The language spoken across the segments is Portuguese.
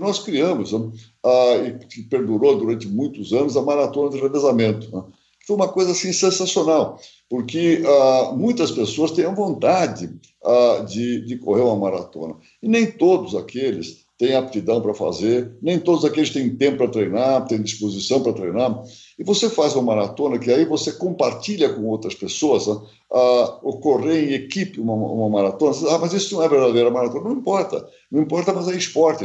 nós criamos, e que perdurou durante muitos anos, a maratona de revezamento. Né? Foi uma coisa assim sensacional, porque ah, muitas pessoas têm a vontade ah, de, de correr uma maratona, e nem todos aqueles têm aptidão para fazer, nem todos aqueles têm tempo para treinar, têm disposição para treinar. E você faz uma maratona que aí você compartilha com outras pessoas, né? ah, ocorrer em equipe uma, uma maratona. Ah, mas isso não é verdadeira maratona. Não importa, não importa, mas é esporte.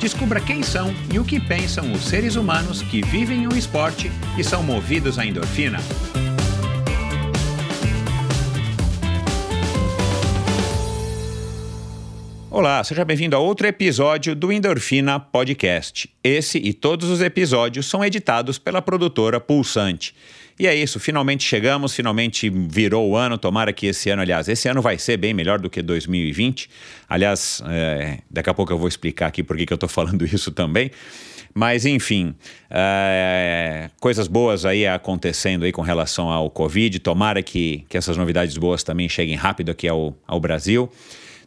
Descubra quem são e o que pensam os seres humanos que vivem o esporte e são movidos à endorfina. Olá, seja bem-vindo a outro episódio do Endorfina Podcast. Esse e todos os episódios são editados pela produtora Pulsante. E é isso, finalmente chegamos, finalmente virou o ano. Tomara que esse ano, aliás, esse ano vai ser bem melhor do que 2020. Aliás, é, daqui a pouco eu vou explicar aqui por que, eu estou falando isso também. Mas, enfim, é, coisas boas aí acontecendo aí com relação ao Covid. Tomara que, que essas novidades boas também cheguem rápido aqui ao, ao Brasil.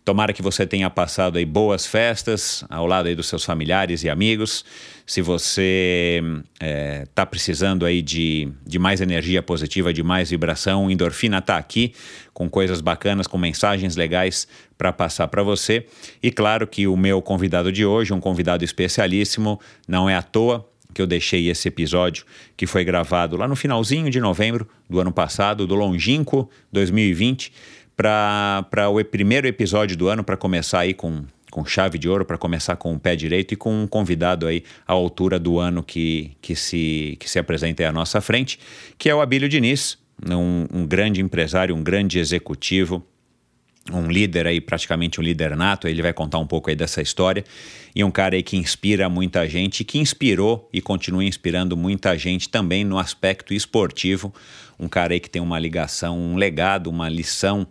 Tomara que você tenha passado aí boas festas ao lado aí dos seus familiares e amigos. Se você está é, tá precisando aí de, de mais energia positiva, de mais vibração, Endorfina está aqui com coisas bacanas, com mensagens legais para passar para você. E claro que o meu convidado de hoje, um convidado especialíssimo, não é à toa que eu deixei esse episódio que foi gravado lá no finalzinho de novembro do ano passado, do longínquo 2020 para o primeiro episódio do ano, para começar aí com, com chave de ouro, para começar com o pé direito e com um convidado aí à altura do ano que, que, se, que se apresenta à nossa frente, que é o Abílio Diniz, um, um grande empresário, um grande executivo, um líder aí, praticamente um líder nato, ele vai contar um pouco aí dessa história, e um cara aí que inspira muita gente, que inspirou e continua inspirando muita gente também no aspecto esportivo, um cara aí que tem uma ligação, um legado, uma lição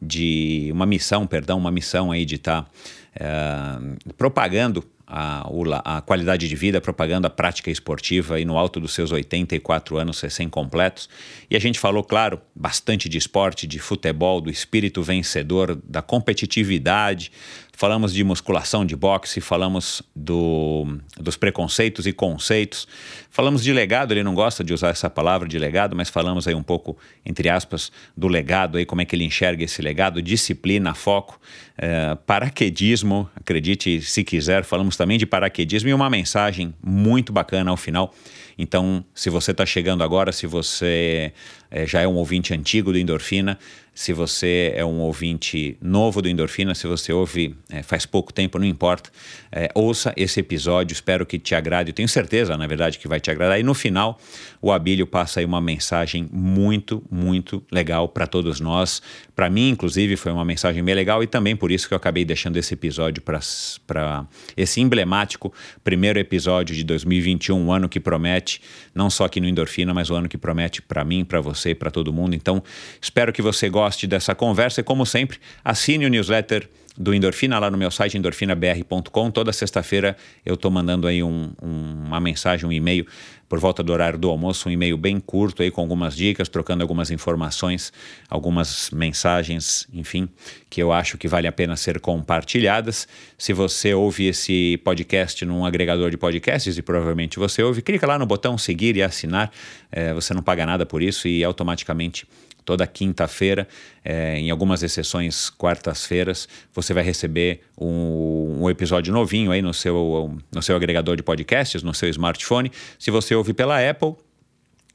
de, uma missão, perdão, uma missão aí de estar tá, é, propagando a, a, qualidade de vida, propagando a prática esportiva e no alto dos seus 84 anos recém-completos. E a gente falou, claro, bastante de esporte, de futebol, do espírito vencedor, da competitividade, falamos de musculação de boxe, falamos do, dos preconceitos e conceitos, falamos de legado, ele não gosta de usar essa palavra de legado, mas falamos aí um pouco, entre aspas, do legado, aí como é que ele enxerga esse legado, disciplina, foco, é, paraquedismo, acredite se quiser, falamos também de paraquedismo e uma mensagem muito bacana ao final. Então, se você está chegando agora, se você é, já é um ouvinte antigo do Endorfina, se você é um ouvinte novo do Endorfina, se você ouve é, faz pouco tempo, não importa, é, ouça esse episódio, espero que te agrade, tenho certeza, na verdade, que vai te agradar. E no final, o Abílio passa aí uma mensagem muito, muito legal para todos nós. Para mim, inclusive, foi uma mensagem bem legal e também por isso que eu acabei deixando esse episódio para esse emblemático primeiro episódio de 2021, um ano que promete, não só aqui no Endorfina, mas o um ano que promete para mim, para você e para todo mundo. Então, espero que você goste dessa conversa e, como sempre, assine o newsletter do Endorfina lá no meu site endorfinabr.com. Toda sexta-feira eu estou mandando aí um, um, uma mensagem, um e-mail por volta do horário do almoço, um e-mail bem curto aí com algumas dicas, trocando algumas informações, algumas mensagens, enfim, que eu acho que vale a pena ser compartilhadas. Se você ouve esse podcast num agregador de podcasts, e provavelmente você ouve, clica lá no botão seguir e assinar. É, você não paga nada por isso e automaticamente toda quinta-feira, é, em algumas exceções quartas-feiras, você vai receber um, um, episódio novinho aí no seu, no seu agregador de podcasts, no seu smartphone. Se você ouve pela Apple,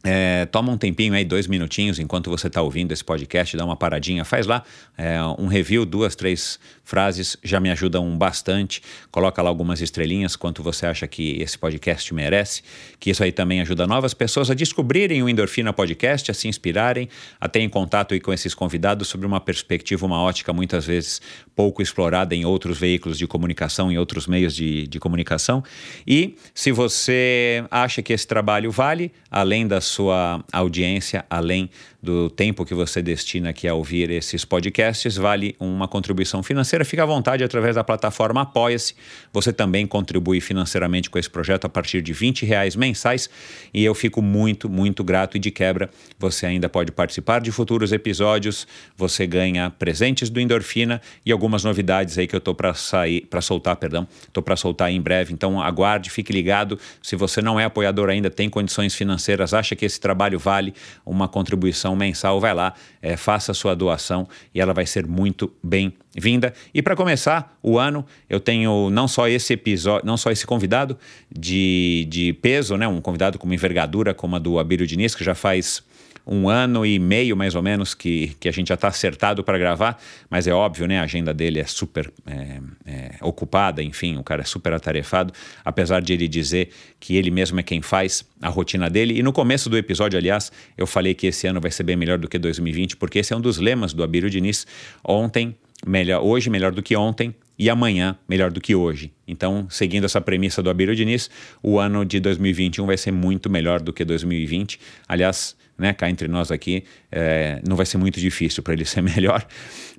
É, toma um tempinho aí, dois minutinhos, enquanto você está ouvindo esse podcast, dá uma paradinha, faz lá é, um review, duas, três frases, já me ajudam bastante. Coloca lá algumas estrelinhas, quanto você acha que esse podcast merece, que isso aí também ajuda novas pessoas a descobrirem o Endorfina Podcast, a se inspirarem, a ter em contato com esses convidados sobre uma perspectiva, uma ótica muitas vezes pouco explorada em outros veículos de comunicação, em outros meios de, de comunicação. E se você acha que esse trabalho vale, além das sua audiência, além do tempo que você destina aqui a ouvir esses podcasts, vale uma contribuição financeira. Fica à vontade através da plataforma Apoia-se. Você também contribui financeiramente com esse projeto a partir de 20 reais mensais e eu fico muito, muito grato. E de quebra, você ainda pode participar de futuros episódios, você ganha presentes do Endorfina e algumas novidades aí que eu estou para sair, para soltar, perdão, estou para soltar em breve. Então aguarde, fique ligado. Se você não é apoiador ainda, tem condições financeiras, acha que esse trabalho vale uma contribuição mensal, vai lá, é, faça sua doação e ela vai ser muito bem-vinda. E para começar o ano, eu tenho não só esse episódio, não só esse convidado de, de peso, né, um convidado com uma envergadura como a do Abílio Diniz, que já faz um ano e meio, mais ou menos, que, que a gente já está acertado para gravar, mas é óbvio, né? A agenda dele é super é, é, ocupada, enfim, o cara é super atarefado, apesar de ele dizer que ele mesmo é quem faz a rotina dele. E no começo do episódio, aliás, eu falei que esse ano vai ser bem melhor do que 2020, porque esse é um dos lemas do Abílio Diniz. Ontem, melhor, hoje melhor do que ontem, e amanhã melhor do que hoje. Então, seguindo essa premissa do Abílio Diniz, o ano de 2021 vai ser muito melhor do que 2020. Aliás, né, cá entre nós aqui, é, não vai ser muito difícil para ele ser melhor.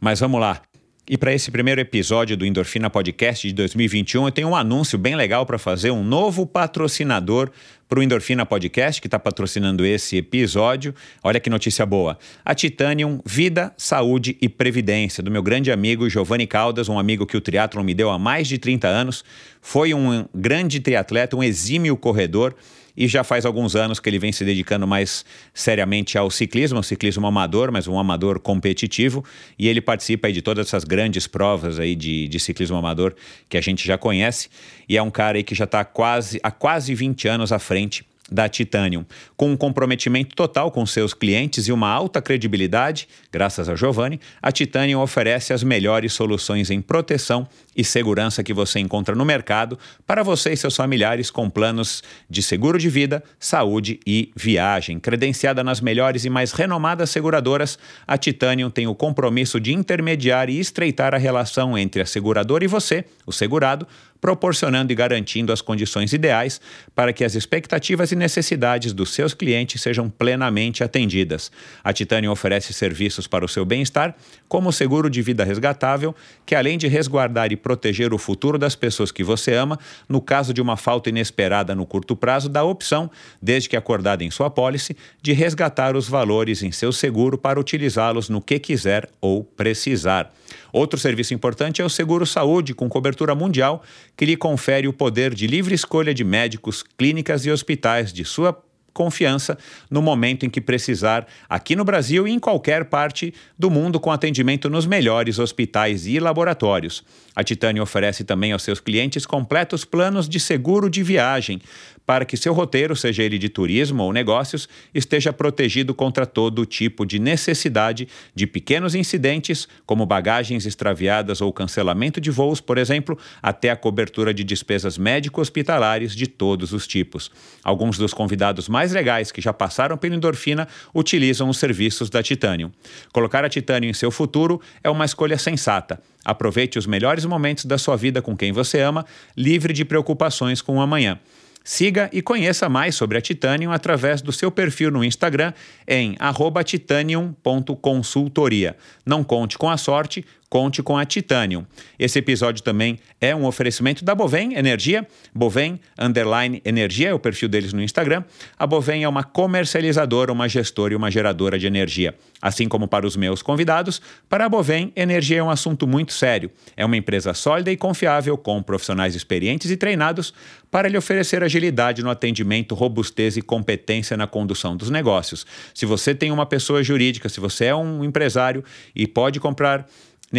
Mas vamos lá. E para esse primeiro episódio do Endorfina Podcast de 2021, eu tenho um anúncio bem legal para fazer, um novo patrocinador para o Endorfina Podcast, que está patrocinando esse episódio. Olha que notícia boa. A Titanium Vida, Saúde e Previdência, do meu grande amigo Giovanni Caldas, um amigo que o triatlon me deu há mais de 30 anos. Foi um grande triatleta, um exímio corredor e já faz alguns anos que ele vem se dedicando mais seriamente ao ciclismo, ciclismo amador, mas um amador competitivo, e ele participa de todas essas grandes provas aí de, de ciclismo amador que a gente já conhece, e é um cara que já está quase, há quase 20 anos à frente da Titanium, com um comprometimento total com seus clientes e uma alta credibilidade, graças a Giovanni, a Titanium oferece as melhores soluções em proteção e segurança que você encontra no mercado para você e seus familiares com planos de seguro de vida, saúde e viagem. Credenciada nas melhores e mais renomadas seguradoras, a Titanium tem o compromisso de intermediar e estreitar a relação entre a seguradora e você, o segurado, proporcionando e garantindo as condições ideais para que as expectativas e necessidades dos seus clientes sejam plenamente atendidas. A Titanium oferece serviços para o seu bem-estar, como o seguro de vida resgatável, que além de resguardar e proteger o futuro das pessoas que você ama, no caso de uma falta inesperada no curto prazo, dá a opção, desde que acordada em sua pólice, de resgatar os valores em seu seguro para utilizá-los no que quiser ou precisar. Outro serviço importante é o seguro saúde, com cobertura mundial, que lhe confere o poder de livre escolha de médicos, clínicas e hospitais de sua confiança no momento em que precisar, aqui no Brasil e em qualquer parte do mundo, com atendimento nos melhores hospitais e laboratórios. A Titânia oferece também aos seus clientes completos planos de seguro de viagem, para que seu roteiro, seja ele de turismo ou negócios, esteja protegido contra todo tipo de necessidade de pequenos incidentes, como bagagens extraviadas ou cancelamento de voos, por exemplo, até a cobertura de despesas médico-hospitalares de todos os tipos. Alguns dos convidados mais legais que já passaram pela endorfina utilizam os serviços da Titanium. Colocar a Titanium em seu futuro é uma escolha sensata. Aproveite os melhores momentos da sua vida com quem você ama, livre de preocupações com o amanhã. Siga e conheça mais sobre a Titanium através do seu perfil no Instagram em titanium.consultoria. Não conte com a sorte, conte com a Titanium. Esse episódio também é um oferecimento da Bovem Energia. Bovem Underline Energia é o perfil deles no Instagram. A Bovem é uma comercializadora, uma gestora e uma geradora de energia. Assim como para os meus convidados, para a Bovem, energia é um assunto muito sério. É uma empresa sólida e confiável, com profissionais experientes e treinados para lhe oferecer agilidade no atendimento, robustez e competência na condução dos negócios. Se você tem uma pessoa jurídica, se você é um empresário e pode comprar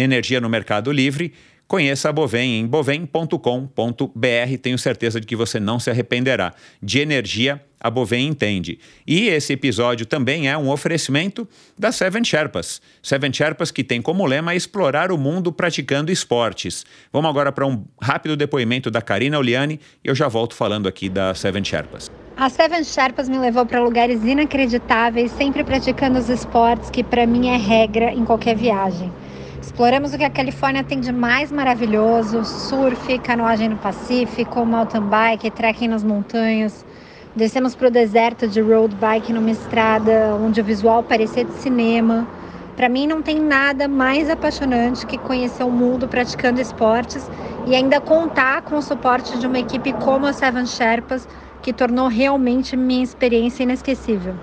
energia no Mercado Livre, conheça a Bovem em bovem.com.br. Tenho certeza de que você não se arrependerá. De energia a Bovem entende. E esse episódio também é um oferecimento da Seven Sherpas. Seven Sherpas que tem como lema explorar o mundo praticando esportes. Vamos agora para um rápido depoimento da Karina Oliani e eu já volto falando aqui da Seven Sherpas. A Seven Sherpas me levou para lugares inacreditáveis, sempre praticando os esportes que para mim é regra em qualquer viagem. Exploramos o que a Califórnia tem de mais maravilhoso: surf, canoagem no Pacífico, mountain bike, trekking nas montanhas. Descemos para o deserto de road bike numa estrada onde o visual parecia de cinema. Para mim não tem nada mais apaixonante que conhecer o mundo praticando esportes e ainda contar com o suporte de uma equipe como a Seven Sherpas que tornou realmente minha experiência inesquecível.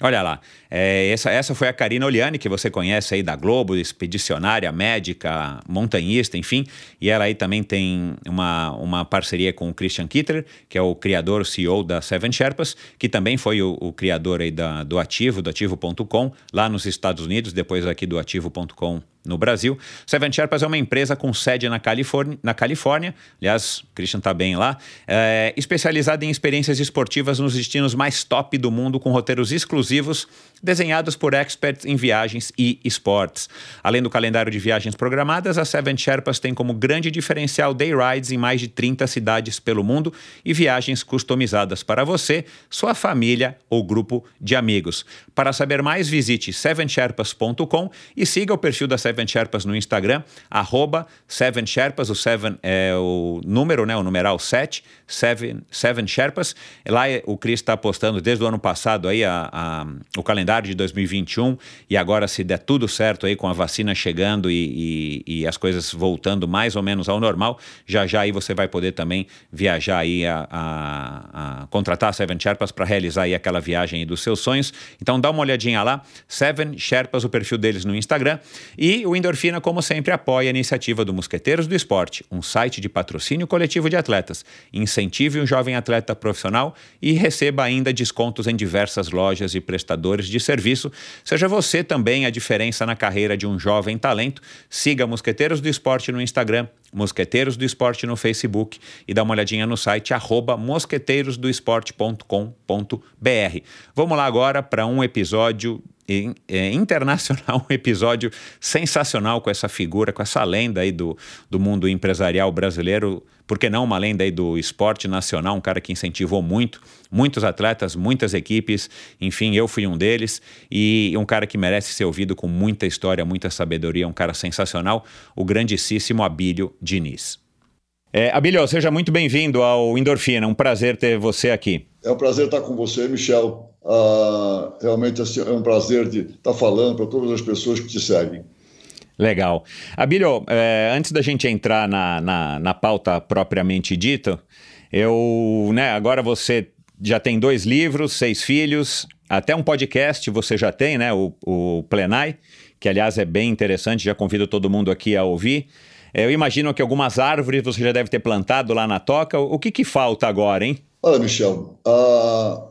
Olha lá, é, essa, essa foi a Karina Oliani, que você conhece aí da Globo, expedicionária, médica, montanhista, enfim. E ela aí também tem uma, uma parceria com o Christian Kitter, que é o criador, CEO da Seven Sherpas, que também foi o, o criador aí da, do Ativo, do Ativo.com, lá nos Estados Unidos, depois aqui do Ativo.com no Brasil. Seven Sherpas é uma empresa com sede na Califórnia, na Califórnia. aliás, Christian está bem lá, é, especializada em experiências esportivas nos destinos mais top do mundo, com roteiros exclusivos desenhados por experts em viagens e esportes. Além do calendário de viagens programadas, a Seven Sherpas tem como grande diferencial day rides em mais de 30 cidades pelo mundo e viagens customizadas para você, sua família ou grupo de amigos. Para saber mais, visite sevensherpas.com e siga o perfil da Seven Sherpas no Instagram, arroba Seven Sherpas, o Seven é o número, né, o numeral 7, Seven, Seven Sherpas. Lá o Cris está postando desde o ano passado aí a, a, o calendário de 2021 e agora se der tudo certo aí com a vacina chegando e, e, e as coisas voltando mais ou menos ao normal, já já aí você vai poder também viajar aí a, a, a contratar a Seven Sherpas para realizar aí aquela viagem dos seus sonhos. Então dá uma olhadinha lá, Seven Sherpas, o perfil deles no Instagram e o Endorfina, como sempre, apoia a iniciativa do Mosqueteiros do Esporte, um site de patrocínio coletivo de atletas. Incentive um jovem atleta profissional e receba ainda descontos em diversas lojas e prestadores de serviço. Seja você também a diferença na carreira de um jovem talento. Siga Mosqueteiros do Esporte no Instagram, Mosqueteiros do Esporte no Facebook e dá uma olhadinha no site arroba mosqueteirosdoesporte.com.br. Vamos lá agora para um episódio internacional, um episódio sensacional com essa figura, com essa lenda aí do, do mundo empresarial brasileiro, por que não uma lenda aí do esporte nacional, um cara que incentivou muito, muitos atletas, muitas equipes, enfim, eu fui um deles, e um cara que merece ser ouvido com muita história, muita sabedoria, um cara sensacional, o grandíssimo Abílio Diniz. É, Abílio, seja muito bem-vindo ao Endorfina, um prazer ter você aqui. É um prazer estar com você, Michel. Ah, realmente assim, é um prazer de estar falando para todas as pessoas que te seguem. Legal. Abílio, é, antes da gente entrar na, na, na, pauta propriamente dita, eu, né, agora você já tem dois livros, seis filhos, até um podcast você já tem, né, o, o Plenai, que aliás é bem interessante, já convido todo mundo aqui a ouvir. É, eu imagino que algumas árvores você já deve ter plantado lá na toca. O que, que falta agora, hein? Olha, Michel, a,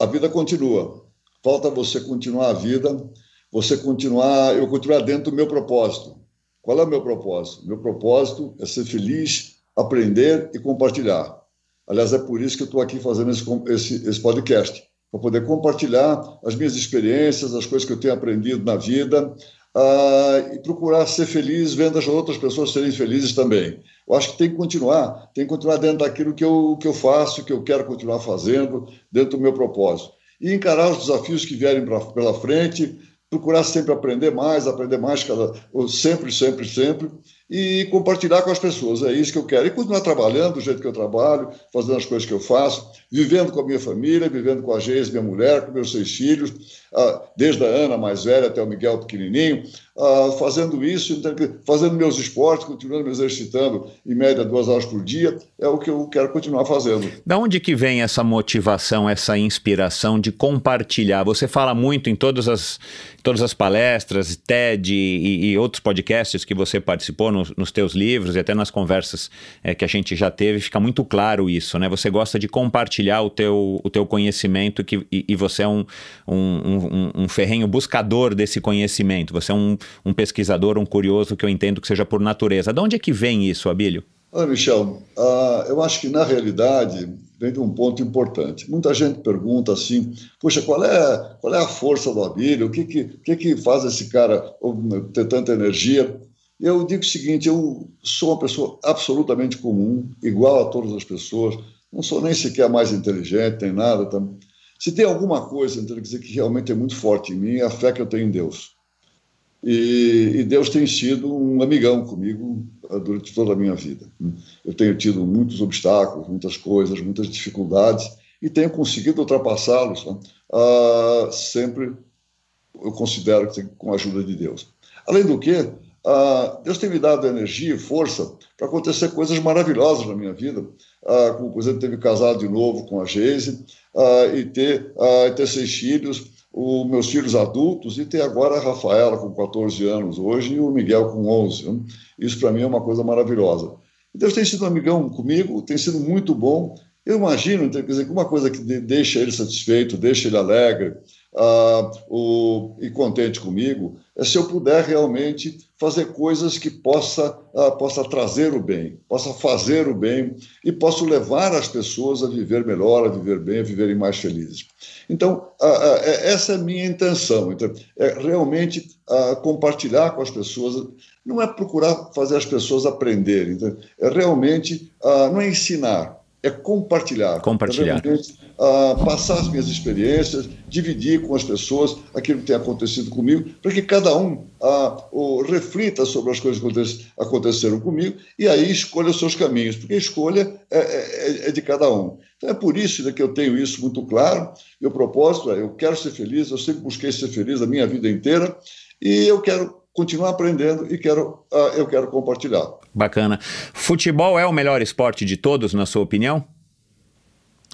a vida continua. Falta você continuar a vida, você continuar, eu continuar dentro do meu propósito. Qual é o meu propósito? Meu propósito é ser feliz, aprender e compartilhar. Aliás, é por isso que eu estou aqui fazendo esse, esse, esse podcast, para poder compartilhar as minhas experiências, as coisas que eu tenho aprendido na vida, uh, e procurar ser feliz vendo as outras pessoas serem felizes também. Eu acho que tem que continuar, tem que continuar dentro daquilo que eu, que eu faço, que eu quero continuar fazendo, dentro do meu propósito. E encarar os desafios que vierem pra, pela frente, procurar sempre aprender mais, aprender mais, cada, sempre, sempre, sempre, e compartilhar com as pessoas. É isso que eu quero. E continuar trabalhando do jeito que eu trabalho, fazendo as coisas que eu faço, vivendo com a minha família, vivendo com a Geis, minha mulher, com meus seis filhos, ah, desde a Ana mais velha até o Miguel pequenininho, ah, fazendo isso, fazendo meus esportes, continuando me exercitando em média duas horas por dia, é o que eu quero continuar fazendo. Da onde que vem essa motivação, essa inspiração de compartilhar? Você fala muito em todas as, todas as palestras, TED e, e outros podcasts que você participou nos, nos teus livros e até nas conversas é, que a gente já teve, fica muito claro isso, né? Você gosta de compartilhar o teu, o teu conhecimento que, e, e você é um, um, um, um, ferrenho buscador desse conhecimento, você é um, um pesquisador, um curioso que eu entendo que seja por natureza. De onde é que vem isso, Abílio? Olha, Michel, uh, eu acho que na realidade vem de um ponto importante. Muita gente pergunta assim, poxa, qual é, qual é a força do Abílio? O que que, que que faz esse cara ter tanta energia? Eu digo o seguinte, eu sou uma pessoa absolutamente comum, igual a todas as pessoas, não sou nem sequer mais inteligente, nem nada. Tá? Se tem alguma coisa então, dizer, que realmente é muito forte em mim, é a fé que eu tenho em Deus. E, e, Deus tem sido um amigão comigo ah, durante toda a minha vida. Eu tenho tido muitos obstáculos, muitas coisas, muitas dificuldades e tenho conseguido ultrapassá-los né? uh, sempre, eu considero que com a ajuda de Deus. Além do que, uh, Deus tem me dado energia e força para acontecer coisas maravilhosas na minha vida, uh, como, por exemplo, ter me casado de novo com a Geise e ter, ter seis filhos, os meus filhos adultos e ter agora a Rafaela com 14 anos hoje e o Miguel com 11. Né? Isso para mim é uma coisa maravilhosa. Deus tem sido um amigão comigo, tem sido muito bom. Eu imagino, então, quer dizer, que uma coisa que deixa ele satisfeito, deixa ele alegre uh, o, e contente comigo, se eu puder realmente fazer coisas que possa, uh, possa trazer o bem, possa fazer o bem e posso levar as pessoas a viver melhor, a viver bem, a viverem mais felizes. Então, uh, essa é a minha intenção. Então, é realmente compartilhar com as pessoas, não é procurar fazer as pessoas aprenderem, então, é realmente, não é ensinar, é compartilhar. Compartilhar. É uh, passar as minhas experiências, dividir com as pessoas aquilo que tem acontecido comigo, para que cada um uh, reflita sobre as coisas que aconteceram comigo e aí escolha os seus caminhos, porque a escolha é, é, é de cada um. Então é por isso né, que eu tenho isso muito claro. Meu propósito é: eu quero ser feliz, eu sempre busquei ser feliz a minha vida inteira e eu quero continuar aprendendo e quero, uh, eu quero compartilhar. Bacana. Futebol é o melhor esporte de todos, na sua opinião?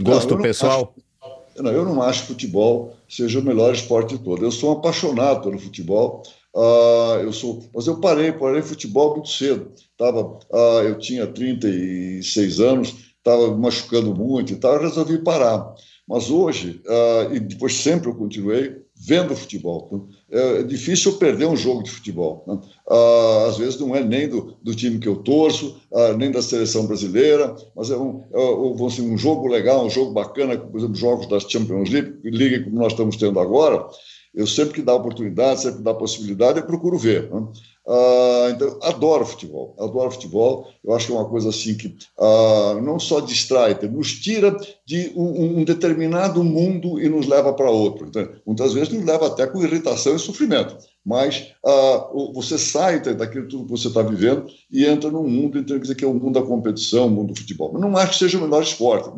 Gosto não, pessoal? Acho, não, eu não acho que futebol seja o melhor esporte de todos. Eu sou um apaixonado pelo futebol. Uh, eu sou, mas eu parei, parei futebol muito cedo. Tava, uh, eu tinha 36 anos, estava machucando muito e tal, eu resolvi parar. Mas hoje, uh, e depois sempre eu continuei, vendo futebol. É difícil eu perder um jogo de futebol. Né? Ah, às vezes não é nem do, do time que eu torço, ah, nem da seleção brasileira, mas é um, é, um, um jogo legal, um jogo bacana, por exemplo, jogos da Champions League, League como nós estamos tendo agora. Eu sempre que dá oportunidade, sempre que dá possibilidade, eu procuro ver. Né? Uh, então, adoro futebol, adoro futebol. Eu acho que é uma coisa assim que uh, não só distrai, nos tira de um, um determinado mundo e nos leva para outro. Então, muitas vezes nos leva até com irritação e sofrimento. Mas uh, você sai daquilo tudo que você está vivendo e entra num mundo, então, quer dizer, que é o mundo da competição, o mundo do futebol. Mas não acho que seja o melhor esporte.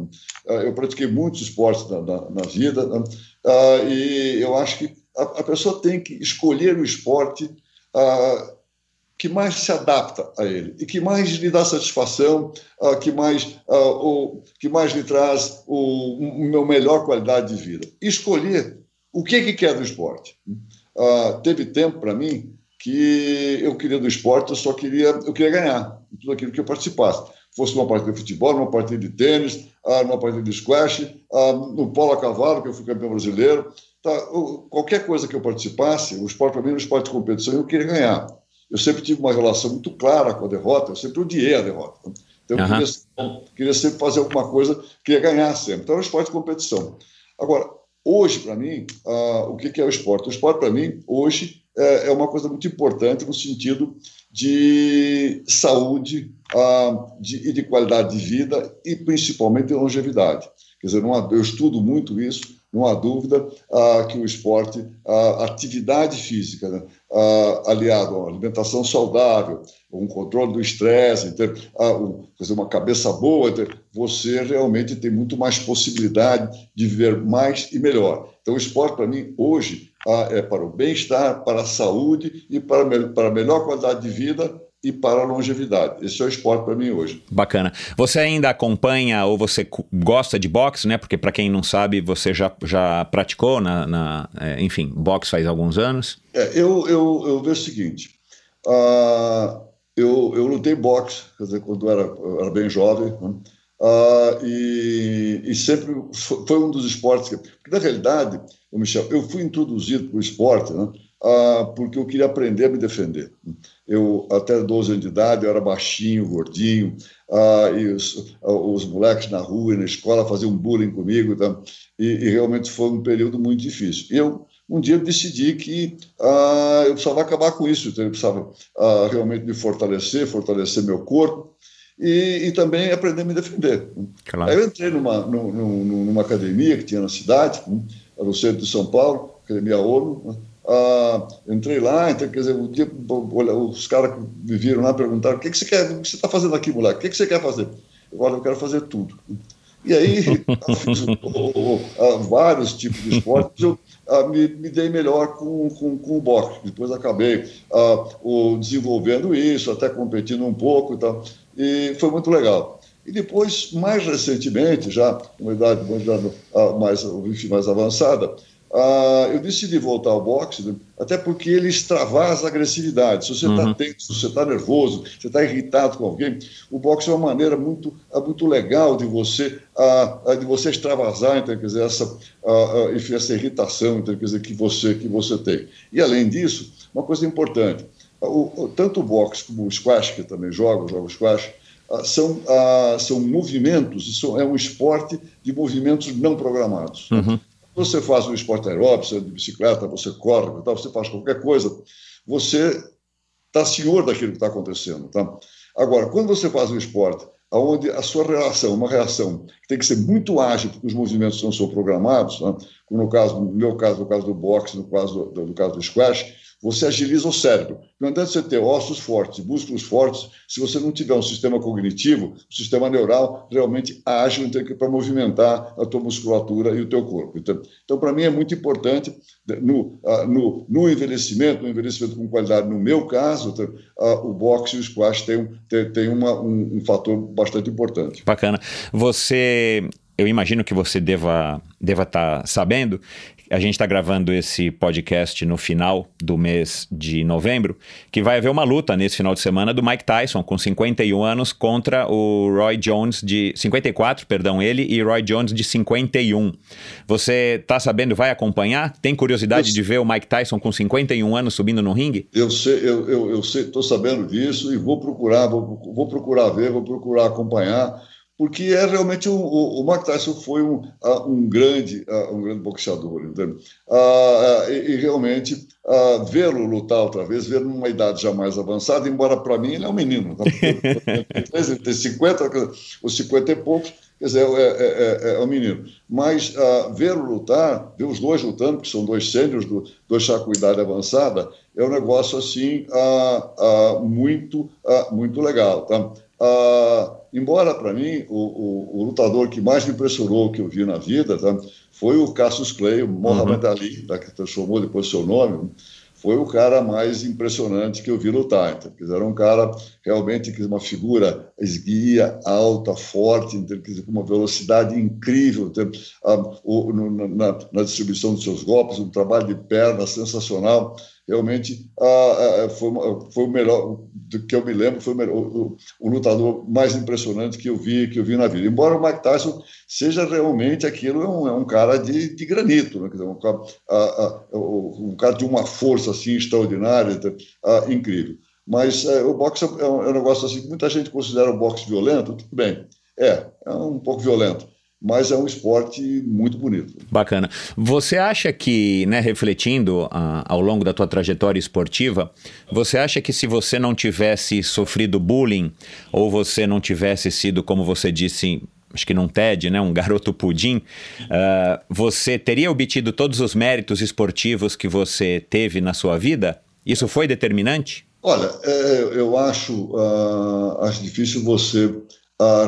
eu pratiquei muitos esportes na, na, na vida né? e eu acho que a, a, pessoa tem que escolher o esporte uh, que mais se adapta a ele e que mais lhe dá satisfação, uh, que, mais, uh, o, que mais lhe traz o, uma melhor qualidade de vida. Escolher o que, que quer do esporte. Uh, teve tempo para mim que eu queria do esporte, eu só queria, eu queria ganhar tudo aquilo que eu participasse. Fosse uma partida de futebol, numa partida de tênis, numa partida de squash, no polo a cavalo, que eu fui campeão brasileiro. Tá, qualquer coisa que eu participasse, o esporte para mim era um esporte de competição eu queria ganhar eu sempre tive uma relação muito clara com a derrota, eu sempre odiei a derrota. Então, eu uhum. queria, queria, sempre fazer alguma coisa, queria ganhar sempre. Então, é um esporte de competição. Agora, hoje, para mim, uh, o que, que, é o esporte? O esporte, para mim, hoje, é, é, uma coisa muito importante no sentido de saúde uh, de, e de qualidade de vida e, principalmente, de longevidade. Quer dizer, não, eu estudo muito isso não há dúvida ah, que o esporte, a atividade física, né, ah, aliado a uma alimentação saudável, um controle do estresse, ter ah, um, uma cabeça boa, você realmente tem muito mais possibilidade de viver mais e melhor. Então, o esporte, para mim, hoje, ah, é para o bem-estar, para a saúde e para, para a melhor qualidade de vida e para a longevidade. Esse é o esporte para mim hoje. Bacana. Você ainda acompanha ou você gosta de boxe, né? Porque para quem não sabe, você já, já praticou na, na é, enfim, boxe faz alguns anos. É, eu, eu, eu vejo o seguinte. Uh, eu, eu lutei boxe, quer dizer, quando era, era bem jovem, né? uh, e, e, sempre foi um dos esportes que, porque na realidade, Michel, eu fui introduzido para o esporte, né? ah, porque eu queria aprender a me defender. Eu, até 12 anos de idade, eu era baixinho, gordinho, ah, e os, ah, os, moleques na rua e na escola faziam bullying comigo, tá? e, e, realmente foi um período muito difícil. Eu, um dia, decidi que ah, eu precisava acabar com isso, então eu precisava ah, realmente me fortalecer, fortalecer meu corpo, e, e, também aprender a me defender. Claro. Aí eu entrei numa, numa, numa, academia que tinha na cidade, no centro de São Paulo, Academia ONU, né? Ah, entrei lá, então, quer dizer, um dia, os caras me viram lá perguntaram: o que, que você quer, o que você está fazendo aqui, moleque? O que, que você quer fazer? Eu falei, eu quero fazer tudo. E aí, fiz vários tipos de esportes, eu ah, me, me, dei melhor com, com, com o boxe. Depois acabei ah, desenvolvendo isso, até competindo um pouco e tal. E foi muito legal. E depois, mais recentemente, já uma idade mais, enfim, mais avançada, ah, eu decidi voltar ao boxe, né? até porque ele extravasa a agressividade. Se você está uhum. tenso, se você está nervoso, se está irritado com alguém, o boxe é uma maneira muito, é muito legal de você, uh, de você extravasar então, quer dizer, essa, uh, enfim, essa irritação então, quer dizer, que, você, que você tem. E, além disso, uma coisa importante, o, o, tanto o boxe como o squash, que eu também jogo, jogo squash, são, são movimentos, é um esporte de movimentos não programados. Uhum. Você faz um esporte aeróbico, você de bicicleta, você corre, você faz qualquer coisa, você está senhor daquilo que está acontecendo. Tá? Agora, quando você faz um esporte onde a sua reação, uma reação que tem que ser muito ágil, porque os movimentos não são programados, né? como no, caso, no meu caso, no caso do boxe, no caso do, no caso do squash, você agiliza o cérebro. Não adianta você ter ossos fortes, músculos fortes, se você não tiver um sistema cognitivo, um sistema neural realmente ágil para movimentar a tua musculatura e o teu corpo. Então, então para mim é muito importante no, no, no, envelhecimento, no envelhecimento com qualidade, no meu caso, o boxe e o squash têm, têm, têm uma, um, um fator bastante importante. Bacana. Você eu imagino que você deva deva estar tá sabendo a gente está gravando esse podcast no final do mês de novembro, que vai haver uma luta nesse final de semana do Mike Tyson, com 51 anos, contra o Roy Jones de 54, perdão, ele e Roy Jones de 51. Você está sabendo, vai acompanhar? Tem curiosidade eu... de ver o Mike Tyson com 51 anos subindo no ringue? Eu sei, eu, eu, eu sei, estou sabendo disso e vou procurar, vou, vou procurar ver, vou procurar acompanhar porque é realmente um, o, o Mike Tyson foi um, uh, um grande uh, um grande boxeador, entendeu? Uh, e, e, realmente vê-lo lutar outra vez, vê-lo numa idade já mais avançada, embora para mim ele é um menino, tá? ele tem 50 ou 50 e poucos, quer dizer, é, é, é, é um menino. Mas vê-lo lutar, ver os dois lutando, que são dois sêniores, dois já com idade avançada, é um negócio assim muito, muito legal, tá? Ah, embora para mim o, o, o, lutador que mais me impressionou que eu vi na vida tá, foi o Cassius Clay, o Muhammad uhum. Ali, tá, que transformou depois seu nome, foi o cara mais impressionante que eu vi lutar. Então, era um cara realmente que uma figura esguia, alta, forte, então, com uma velocidade incrível, então, o, no, na, na, distribuição dos seus golpes, um trabalho de perna sensacional realmente foi, foi o melhor do que eu me lembro foi o, melhor, o, o, lutador mais impressionante que eu vi que eu vi na vida. Embora o Mike Tyson seja realmente aquilo é um, é um cara de, de granito né? um, cara, um, cara de uma força assim extraordinária incrível. Mas é, o boxe é um, é um negócio assim que muita gente considera o boxe violento tudo bem. É é um pouco violento mas é um esporte muito bonito. Bacana. Você acha que, né, refletindo uh, ao longo da tua trajetória esportiva, você acha que se você não tivesse sofrido bullying ou você não tivesse sido, como você disse, acho que num TED, né, um garoto pudim, uh, você teria obtido todos os méritos esportivos que você teve na sua vida? Isso foi determinante? Olha, é, eu acho, uh, acho difícil você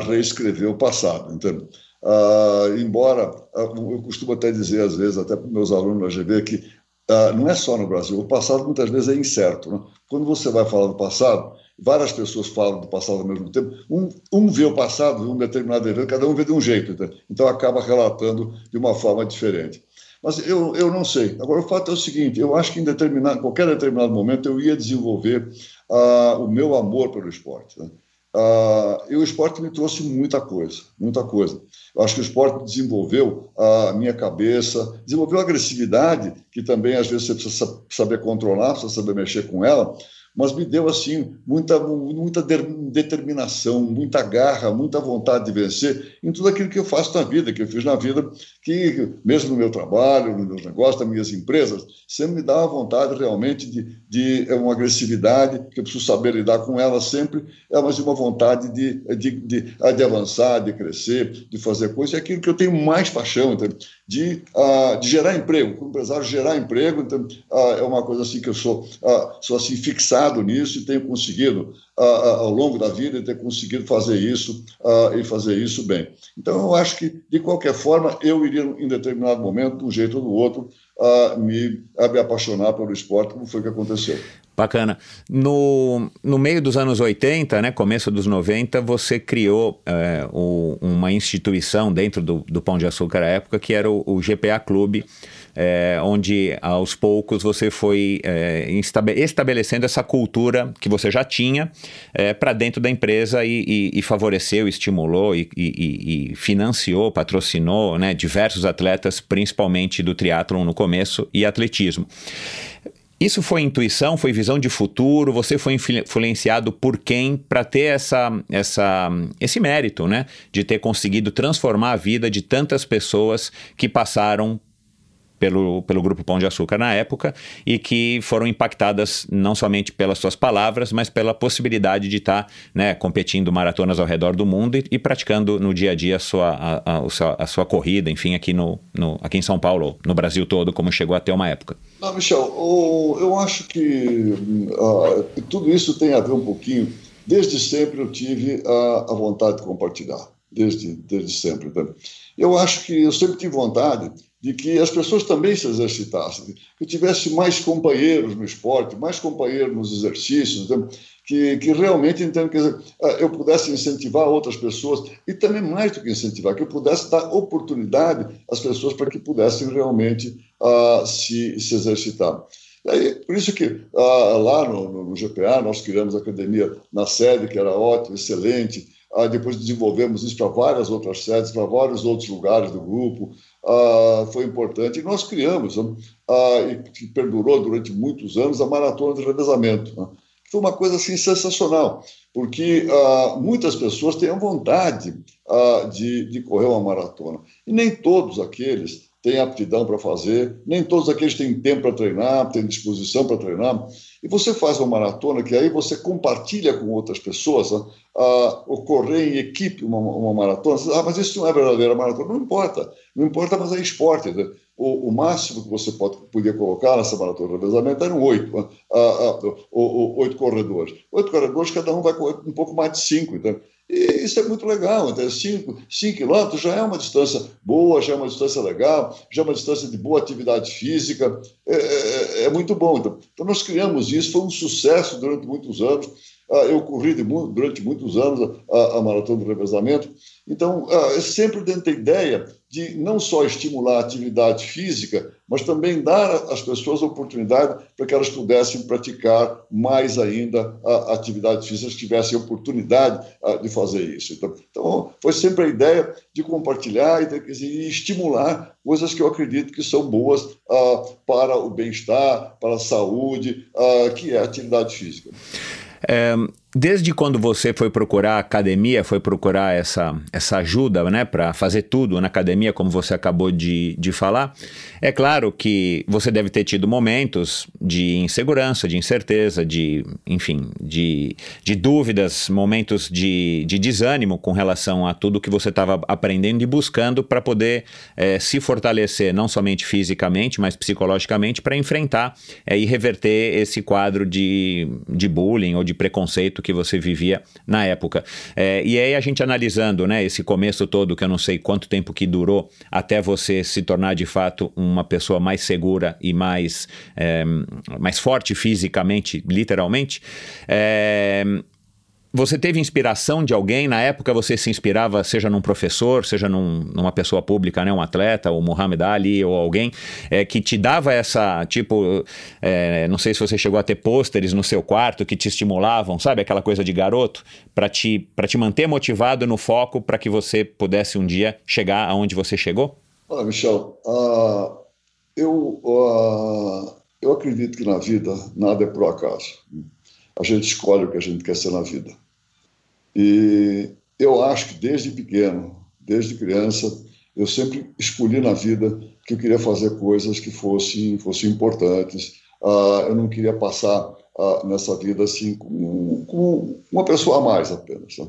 reescrever o passado, entendeu? Ah, embora, ah, eu costumo até dizer, às vezes, até para meus alunos na GV, que ah, não é só no Brasil, o passado muitas vezes é incerto. Né? Quando você vai falar do passado, várias pessoas falam do passado ao mesmo tempo, um, um vê o passado, um determinado evento, cada um vê de um jeito, então, então acaba relatando de uma forma diferente. Mas eu, eu não sei. Agora, o fato é o seguinte: eu acho que em determinado, qualquer determinado momento eu ia desenvolver uh, o meu amor pelo esporte. Né? Uh, Uh, e o esporte me trouxe muita coisa, muita coisa. Acho que o esporte desenvolveu a minha cabeça, desenvolveu a agressividade, que também às vezes você precisa saber controlar, precisa saber mexer com ela, mas me deu assim muita muita determinação, muita garra, muita vontade de vencer em tudo aquilo que eu faço na vida, que eu fiz na vida, que mesmo no meu trabalho, nos meus negócios, nas minhas empresas, sempre me dá uma vontade realmente de, de é uma agressividade que eu preciso saber lidar com ela sempre, é mas uma vontade de, de, de, de avançar, de crescer, de fazer coisas, é aquilo que eu tenho mais paixão, então, de, uh, de gerar emprego, como empresário gerar emprego, então uh, é uma coisa assim que eu sou, uh, sou assim fixado nisso e tenho conseguido, ao longo da vida, ter conseguido fazer isso e fazer isso bem. Então, eu acho que, de qualquer forma, eu iria, em determinado momento, de um jeito ou do outro, me, me apaixonar pelo esporte, como foi que aconteceu. Bacana. No, no meio dos anos 80, né, começo dos 90, você criou é, o, uma instituição dentro do, do Pão de Açúcar à época, que era o, o GPA Clube, é, onde aos poucos você foi é, estabelecendo essa cultura que você já tinha para dentro da empresa e, e, e favoreceu, estimulou e, e, financiou, patrocinou né, diversos atletas, principalmente do triatlon no começo e atletismo. Isso foi intuição, foi visão de futuro? Você foi influenciado por quem para ter essa, essa, esse mérito, né? De ter conseguido transformar a vida de tantas pessoas que passaram pelo, pelo Grupo Pão de Açúcar na época e que foram impactadas não somente pelas suas palavras, mas pela possibilidade de estar tá, né, competindo maratonas ao redor do mundo e, e praticando no dia a dia a sua, a, a, a sua corrida, enfim, aqui, no, no, aqui em São Paulo, no Brasil todo, como chegou até uma época. Não, Michel, eu acho que uh, tudo isso tem a ver um pouquinho. Desde sempre eu tive a, a vontade de compartilhar, desde, desde sempre. Eu acho que eu sempre tive vontade de que as pessoas também se exercitassem, que tivesse mais companheiros no esporte, mais companheiros nos exercícios, né? que, que realmente entendo que ah, eu pudesse incentivar outras pessoas e também mais do que incentivar, que eu pudesse dar oportunidade às pessoas para que pudessem realmente uh, se, se exercitar. Aí, por isso que uh, lá no, no, GPA nós criamos a academia na sede, que era ótima, excelente, depois desenvolvemos isso para várias outras sedes, para vários outros lugares do grupo. Uh, foi importante. E nós criamos, uh, e que perdurou durante muitos anos, a Maratona de Revezamento. Né? Foi uma coisa assim, sensacional, porque muitas pessoas têm a vontade de, de correr uma maratona. E nem todos aqueles têm aptidão para fazer, nem todos aqueles têm tempo para treinar, têm disposição para treinar. E você faz uma maratona que aí você compartilha com outras pessoas, né? ah, ocorrer em equipe uma, uma maratona. Ah, mas isso não é verdadeira maratona. Não importa, não importa, mas é esporte. Né? O, o, máximo que você pode, podia colocar nessa maratona de revezamento eram oito, né? ah, ah, oito corredores. Oito corredores, cada um vai correr um pouco mais de cinco. Então, e isso é muito legal. Então, 5 quilômetros já é uma distância boa, já é uma distância legal, já é uma distância de boa atividade física. É, é, é muito bom. Então, então, nós criamos isso, foi um sucesso durante muitos anos. Ah, eu corri durante muitos anos a, a maratona do revezamento. Então, é sempre dentro da ideia de não só estimular a atividade física, mas também dar às pessoas a oportunidade para que elas pudessem praticar mais ainda a atividade física, se tivessem oportunidade de fazer isso. Então, então, foi sempre a ideia de compartilhar de, e estimular coisas que eu acredito que são boas para o bem-estar, para a saúde, que é a atividade física. Eh, desde quando você foi procurar academia, foi procurar essa, essa ajuda né, para fazer tudo na academia, como você acabou de, de falar, é claro que você deve ter tido momentos de insegurança, de incerteza, de, enfim, de, de dúvidas, momentos de, de desânimo com relação a tudo que você estava aprendendo e buscando para poder é, se fortalecer, não somente fisicamente, mas psicologicamente, para enfrentar é, e reverter esse quadro de, de bullying ou de preconceito que você vivia na época. É, e aí a gente analisando né, esse começo todo, que eu não sei quanto tempo que durou até você se tornar de fato uma pessoa mais segura e mais, é, mais forte fisicamente, literalmente, é, você teve inspiração de alguém? Na época você se inspirava, seja num professor, seja num, numa pessoa pública, né? um atleta, o Muhammad Ali ou alguém é, que te dava essa, tipo, é, não sei se você chegou a ter pôsteres no seu quarto que te estimulavam, sabe? Aquela coisa de garoto, para te, te manter motivado no foco para que você pudesse um dia chegar aonde você chegou? Olha, Michel, uh, eu, uh, eu acredito que na vida nada é por acaso a gente escolhe o que a gente quer ser na vida. E eu acho que desde pequeno, desde criança, eu sempre escolhi na vida que eu queria fazer coisas que fossem, fossem importantes. Uh, eu não queria passar uh, nessa vida assim com, com, uma pessoa a mais apenas. Né?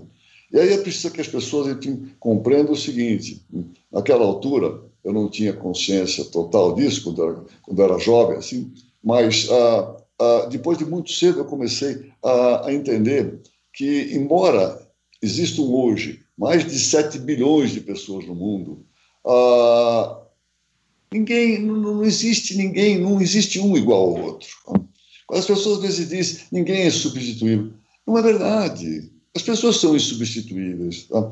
E aí é preciso que as pessoas enfim, compreendam o seguinte: naquela altura eu não tinha consciência total disso quando era, quando era jovem, assim, mas uh, uh, depois de muito cedo eu comecei a, a entender que, embora existam hoje mais de 7 bilhões de pessoas no mundo, uh, ninguém, não, não, existe ninguém, não existe um igual ao outro. As pessoas às vezes dizem ninguém é substituível. Não é verdade. As pessoas são insubstituíveis. Tá?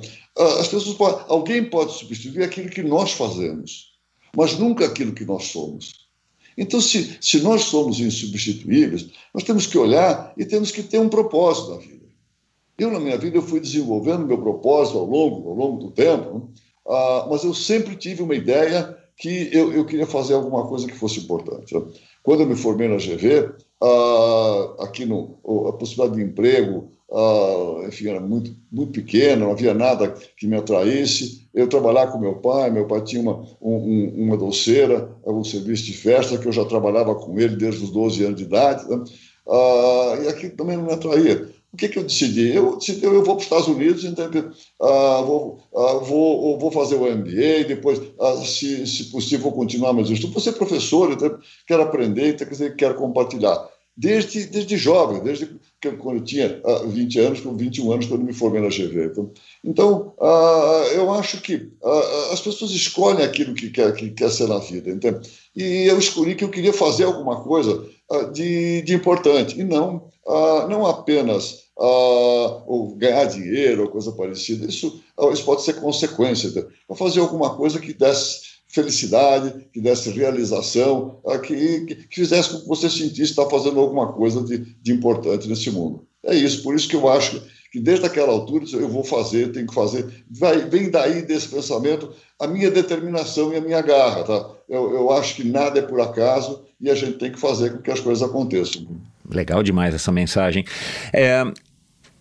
As pessoas podem, alguém pode substituir aquilo que nós fazemos, mas nunca aquilo que nós somos. Então, se, se nós somos insubstituíveis, nós temos que olhar e temos que ter um propósito na vida. Eu, na minha vida, eu fui desenvolvendo meu propósito ao longo, ao longo do tempo, uh, mas eu sempre tive uma ideia que eu, eu queria fazer alguma coisa que fosse importante. Quando eu me formei na GV, ah, aqui no, a possibilidade de emprego, uh, enfim, era muito, muito pequena, não havia nada que me atraísse. Eu trabalhava com meu pai, meu pai tinha uma, um, uma doceira, um serviço de festa, que eu já trabalhava com ele desde os 12 anos de idade, né? uh, e aquilo também não me atraía. O que, que eu decidi? Eu decidi, eu vou para os Estados Unidos, então, vou, vou, vou fazer o MBA, depois, se, se possível, vou continuar meus estudos. Vou ser professor, então, quero aprender, quero compartilhar desde, desde jovem, desde que, quando eu tinha uh, 20 anos, com 21 anos, quando me formei na GV. Então, então uh, eu acho que uh, as pessoas escolhem aquilo que quer, que quer ser na vida. Entende? E eu escolhi que eu queria fazer alguma coisa de, de importante, e não, não apenas ou ganhar dinheiro ou coisa parecida. Isso, isso pode ser consequência. Para fazer alguma coisa que desse felicidade, que desse realização, que, que, que fizesse com que você sentisse estar fazendo alguma coisa de, de importante nesse mundo. É isso, por isso que eu acho que desde aquela altura eu vou fazer, tenho que fazer. Vai, vem daí desse pensamento a minha determinação e a minha garra. Tá? Eu, eu acho que nada é por acaso e a gente tem que fazer com que as coisas aconteçam. Legal demais essa mensagem. É,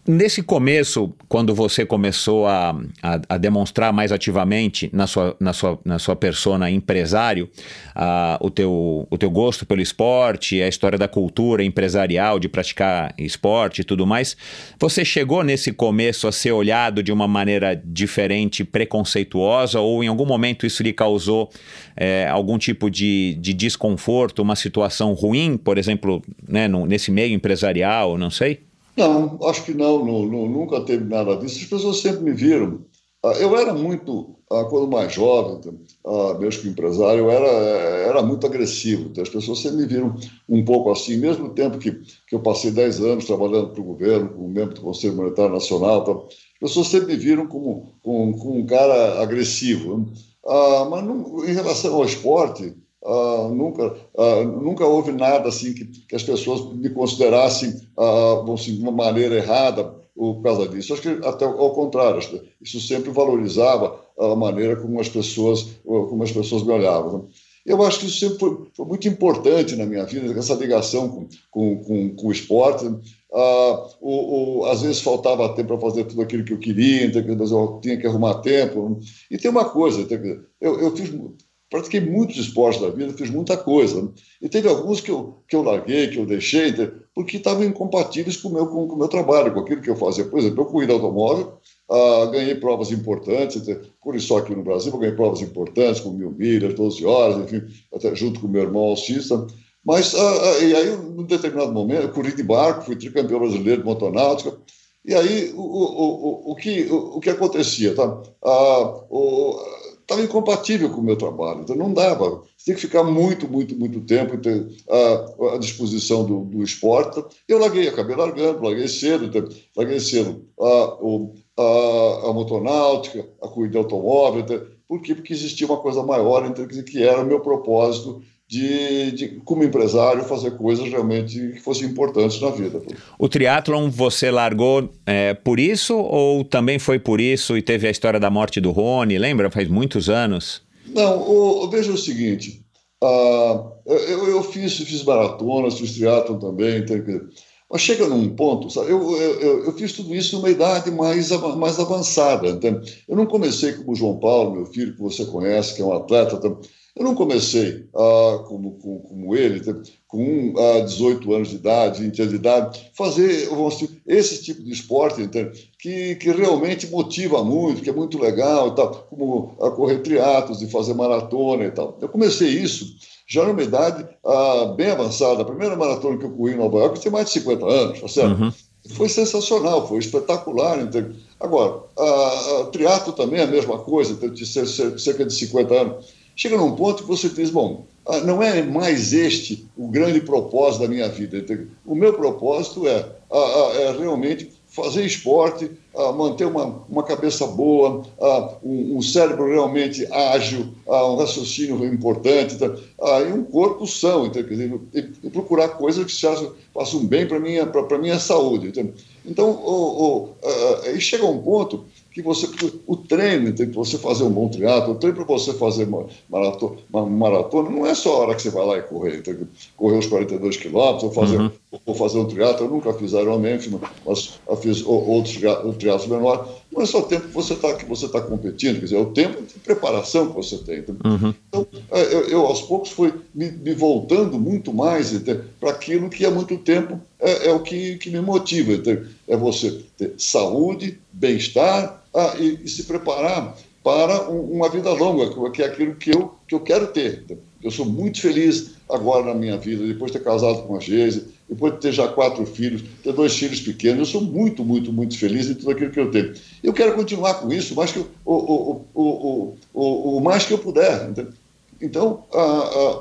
Nesse começo, quando você começou a, a, a, demonstrar mais ativamente na sua, na sua, na sua persona empresário uh, o, teu, o teu gosto pelo esporte, a história da cultura empresarial, de praticar esporte e tudo mais, você chegou nesse começo a ser olhado de uma maneira diferente, preconceituosa, ou em algum momento isso lhe causou é, algum tipo de, de desconforto, uma situação ruim, por exemplo, né, no, nesse meio empresarial, não sei? Não, acho que não, não, não, nunca teve nada disso. As pessoas sempre me viram. Ah, eu era muito, ah, quando mais jovem, ah, mesmo que empresário, eu era, era muito agressivo. Então, as pessoas sempre me viram um pouco assim, mesmo tempo que, que eu passei 10 anos trabalhando para o governo, como membro do Conselho Monetário Nacional, tá? as pessoas sempre me viram como, como, como um cara agressivo. mas não, em relação ao esporte, Uh, nunca, uh, nunca houve nada assim que, que as pessoas me considerassem uh, assim, de uma maneira errada por causa disso. Acho que até ao contrário, isso sempre valorizava a maneira como as pessoas, como as pessoas me olhavam. Né? Eu acho que isso sempre foi, foi, muito importante na minha vida, essa ligação com, com, com, com o esporte. Uh, o, o, às vezes faltava tempo para fazer tudo aquilo que eu queria, então, eu tinha que arrumar tempo. E tem uma coisa, eu, eu fiz pratiquei muitos esportes da vida, fiz muita coisa. E teve alguns que eu, que eu larguei, que eu deixei, porque estavam incompatíveis com o meu, com, com o meu trabalho, com aquilo que eu fazia. Por exemplo, eu corri automóvel, ah, ganhei provas importantes, por isso aqui no Brasil, eu ganhei provas importantes, com mil milhas, 12 horas, enfim, até junto com meu irmão alcista. Mas, ah, ah, e aí, num determinado momento, eu corri de barco, fui tricampeão brasileiro de motonáutica, e aí, o, o, o, o, que, o, o que acontecia? Tá? Ah, o, estava incompatível com o meu trabalho, então não dava. Você tem que ficar muito, muito, muito tempo à, à disposição do, do esporte. Eu larguei, acabei largando, larguei cedo, então, larguei cedo a, a, a motonáutica, a corrida automóvel, então, por quê? Porque existia uma coisa maior, então, que era o meu propósito de, de, como empresário, fazer coisas realmente que fossem importantes na vida. O triatlon você largou é, por isso ou também foi por isso e teve a história da morte do Rony? Lembra? Faz muitos anos. Não, o, veja o seguinte, uh, eu, eu, fiz, fiz maratonas, fiz triatlon também, então, mas chega num ponto, sabe, eu, eu, eu, fiz tudo isso numa idade mais, mais avançada. Então, eu não comecei como o João Paulo, meu filho, que você conhece, que é um atleta. Então, eu não comecei ah, como, como, como, ele, com ah, 18 anos de idade, 20 anos de idade, fazer dizer, esse tipo de esporte que, que realmente motiva muito, que é muito legal, e tal, como a correr triatos e fazer maratona e tal. Eu comecei isso já numa idade ah, bem avançada. A primeira maratona que eu corri em Nova York tinha mais de 50 anos, tá certo? Uhum. Foi sensacional, foi espetacular. Então, agora, a, a triatlo também é a mesma coisa, então, de cerca de 50 anos chega num ponto que você diz, bom, ah, não é mais este o grande propósito da minha vida. O meu propósito é, é realmente fazer esporte, manter uma, uma cabeça boa, um, cérebro realmente ágil, um raciocínio importante e um corpo são, e, procurar coisas que façam bem para a minha, minha saúde. Então, o, aí chega um ponto que você o treino tem que você fazer um bom triatlo, o treino para você fazer maratona, uma maratona não é só a hora que você vai lá e correr, tem que correr os 42 quilômetros ou fazer, uhum. ou fazer um triatlo, eu nunca fiz Ironman, mas eu fiz outros triatlos menores, não é só o tempo que você está tá competindo, quer dizer, é o tempo de preparação que você tem. Uhum. Então, é, eu, eu, aos poucos fui me, me voltando muito mais para aquilo que há muito tempo é, é o que, que me motiva, então, é você ter saúde, bem-estar, ah, e, e, se preparar para um, uma vida longa, que é aquilo que eu, que eu quero ter. Eu sou muito feliz agora na minha vida, depois de ter casado com a Geise, depois de ter já quatro filhos, ter dois filhos pequenos, eu sou muito, muito, muito feliz em tudo aquilo que eu tenho. Eu quero continuar com isso mais que, o, o, o, o, o mais que eu puder. Então,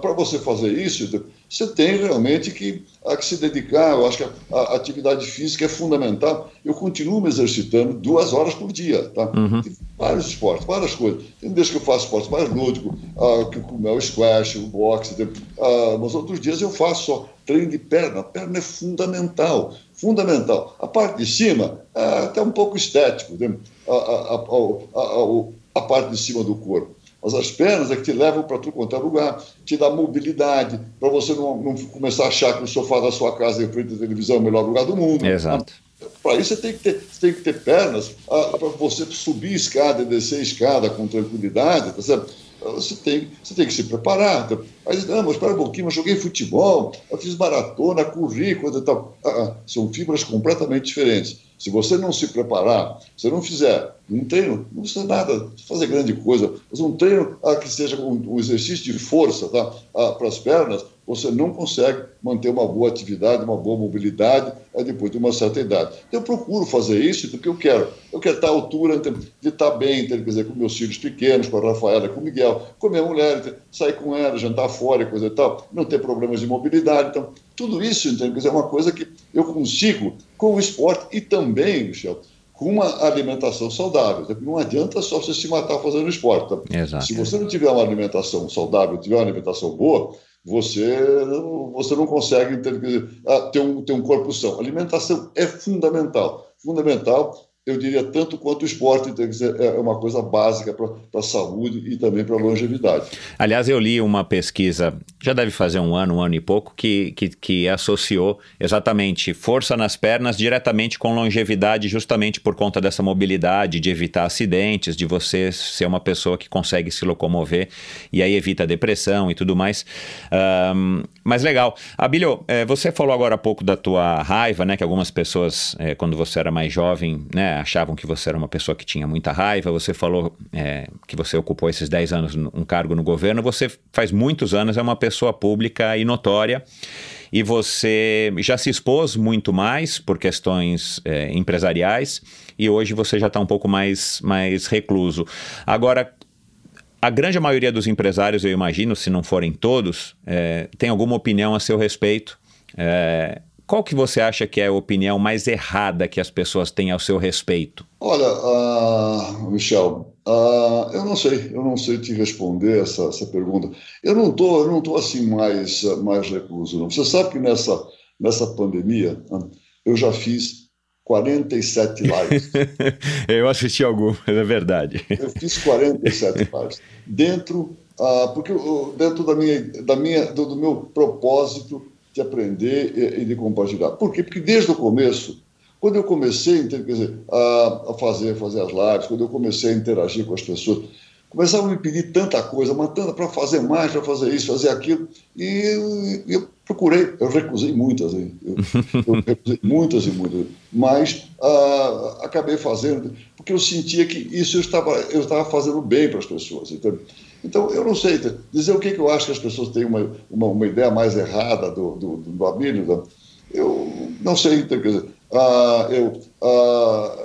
para você fazer isso, você tem realmente que, a que se dedicar. Eu acho que a, a, atividade física é fundamental. Eu continuo me exercitando duas horas por dia. Tá? Uhum. Tem vários esportes, várias coisas. Tem desde que eu faço esportes mais lúdicos, ah, que, como é o squash, o boxe, tem, ah, mas outros dias eu faço só treino de perna. A perna é fundamental, fundamental. A parte de cima é até um pouco estético, a, a, a, a parte de cima do corpo. Mas as pernas é que te levam para tudo quanto é lugar, te dá mobilidade, para você não, não, começar a achar que o sofá da sua casa em frente à televisão é o melhor lugar do mundo. Exato. Para isso você tem que ter, tem que ter pernas ah, para você subir escada e descer escada com tranquilidade, tá certo? Você tem, você tem que se preparar. Aí, não, mas espera um pouquinho, eu joguei futebol, eu fiz maratona, corri, coisa e tal. Ah, ah, são fibras completamente diferentes. Se você não se preparar, se não fizer um treino, não precisa nada fazer grande coisa, mas um treino ah, que seja um, um exercício de força tá? ah, para as pernas, você não consegue manter uma boa atividade, uma boa mobilidade é depois de uma certa idade. Eu procuro fazer isso porque eu quero. Eu quero estar à altura de estar bem, quer dizer, com meus filhos pequenos, com a Rafaela, com o Miguel, com a minha mulher, sair com ela, jantar fora coisa e tal, não ter problemas de mobilidade. Então, tudo isso, entende? é uma coisa que eu consigo com o esporte e também, Michel, com uma alimentação saudável. Não adianta só você se matar fazendo esporte. Exato. Se você não tiver uma alimentação saudável, tiver uma alimentação boa, você, você não consegue ter, ah, ter, um, ter um corpo são. alimentação é fundamental. Fundamental eu diria tanto quanto o esporte ser, é uma coisa básica para a saúde e também para a longevidade. Aliás, eu li uma pesquisa, já deve fazer um ano, um ano e pouco, que, que, que associou exatamente força nas pernas diretamente com longevidade, justamente por conta dessa mobilidade, de evitar acidentes, de você ser uma pessoa que consegue se locomover e aí evita depressão e tudo mais. Um, mas legal. Abílio, é, você falou agora há pouco da tua raiva, né? Que algumas pessoas, é, quando você era mais jovem, né? achavam que você era uma pessoa que tinha muita raiva. Você falou é, que você ocupou esses 10 anos um cargo no governo. Você faz muitos anos, é uma pessoa pública e notória. E você já se expôs muito mais por questões empresariais e hoje você já está um pouco mais, mais recluso. Agora, a grande maioria dos empresários, eu imagino, se não forem todos, é, tem alguma opinião a seu respeito. É, qual que você acha que é a opinião mais errada que as pessoas têm ao seu respeito? Olha, uh, Michel, uh, eu não sei, eu não sei te responder essa, essa pergunta. Eu não tô, eu não tô assim mais mais recluso. Não. Você sabe que nessa nessa pandemia eu já fiz 47 lives. eu assisti algumas, é verdade. Eu fiz 47 lives dentro, uh, porque dentro da minha, da minha, do, do meu propósito de aprender e, e de compartilhar. Por quê? Porque desde o começo, quando eu comecei dizer, a, a fazer, fazer as lives, quando eu comecei a interagir com as pessoas, começavam a me pedir tanta coisa, matando para fazer mais, para fazer isso, fazer aquilo, e eu, procurei, eu recusei muitas, eu, eu recusei muitas e muitas, mas uh, acabei fazendo, porque eu sentia que isso eu estava, eu estava fazendo bem para as pessoas, entendeu? Então, eu não sei dizer o que, que eu acho que as pessoas têm uma, uma, uma ideia mais errada do, do, do Abílio. Né? Eu não sei, então, quer dizer, ah, eu, ah,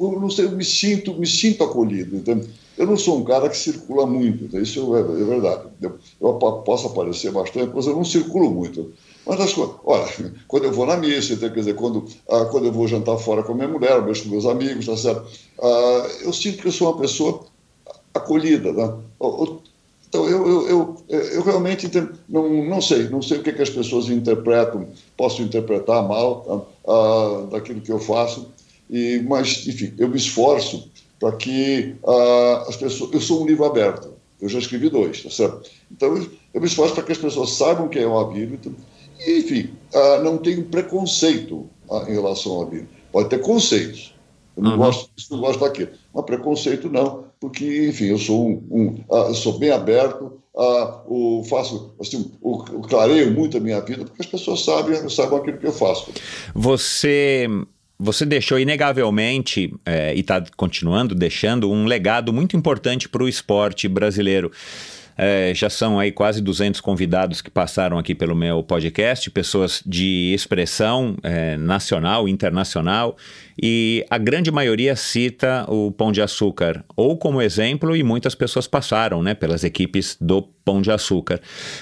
eu não sei, eu me sinto, me sinto acolhido. Então, eu não sou um cara que circula muito, então isso é, é verdade. Eu, eu, posso aparecer bastante, mas eu não circulo muito. Mas as coisas, olha, quando eu vou na missa, então, quer dizer, quando, ah, quando eu vou jantar fora com a minha mulher, vejo com meus amigos, tá certo? Ah, eu sinto que eu sou uma pessoa acolhida. Né? Então, eu, eu, eu, eu realmente não, não sei, não sei o que, que as pessoas interpretam, posso interpretar mal uh, daquilo que eu faço, e, mas, enfim, eu me esforço para que uh, as pessoas. Eu sou um livro aberto, eu já escrevi dois, tá certo? Então, eu me esforço para que as pessoas saibam quem é o Abílio, e, enfim, uh, não tenho preconceito em relação ao Abílio. Pode ter conceitos, eu não, uhum. gosto, não gosto daquilo. Mas preconceito não, porque, enfim, eu sou um, um uh, sou bem aberto, uh, o, faço, assim, o, o, clareio muito a minha vida, porque as pessoas sabem, sabem aquilo que eu faço. Você você deixou inegavelmente, é, e está continuando deixando, um legado muito importante para o esporte brasileiro. É, já são aí quase 200 convidados que passaram aqui pelo meu podcast, pessoas de expressão é, nacional, internacional, e a grande maioria cita o Pão de Açúcar, ou como exemplo, e muitas pessoas passaram né, pelas equipes do Pão de Açúcar.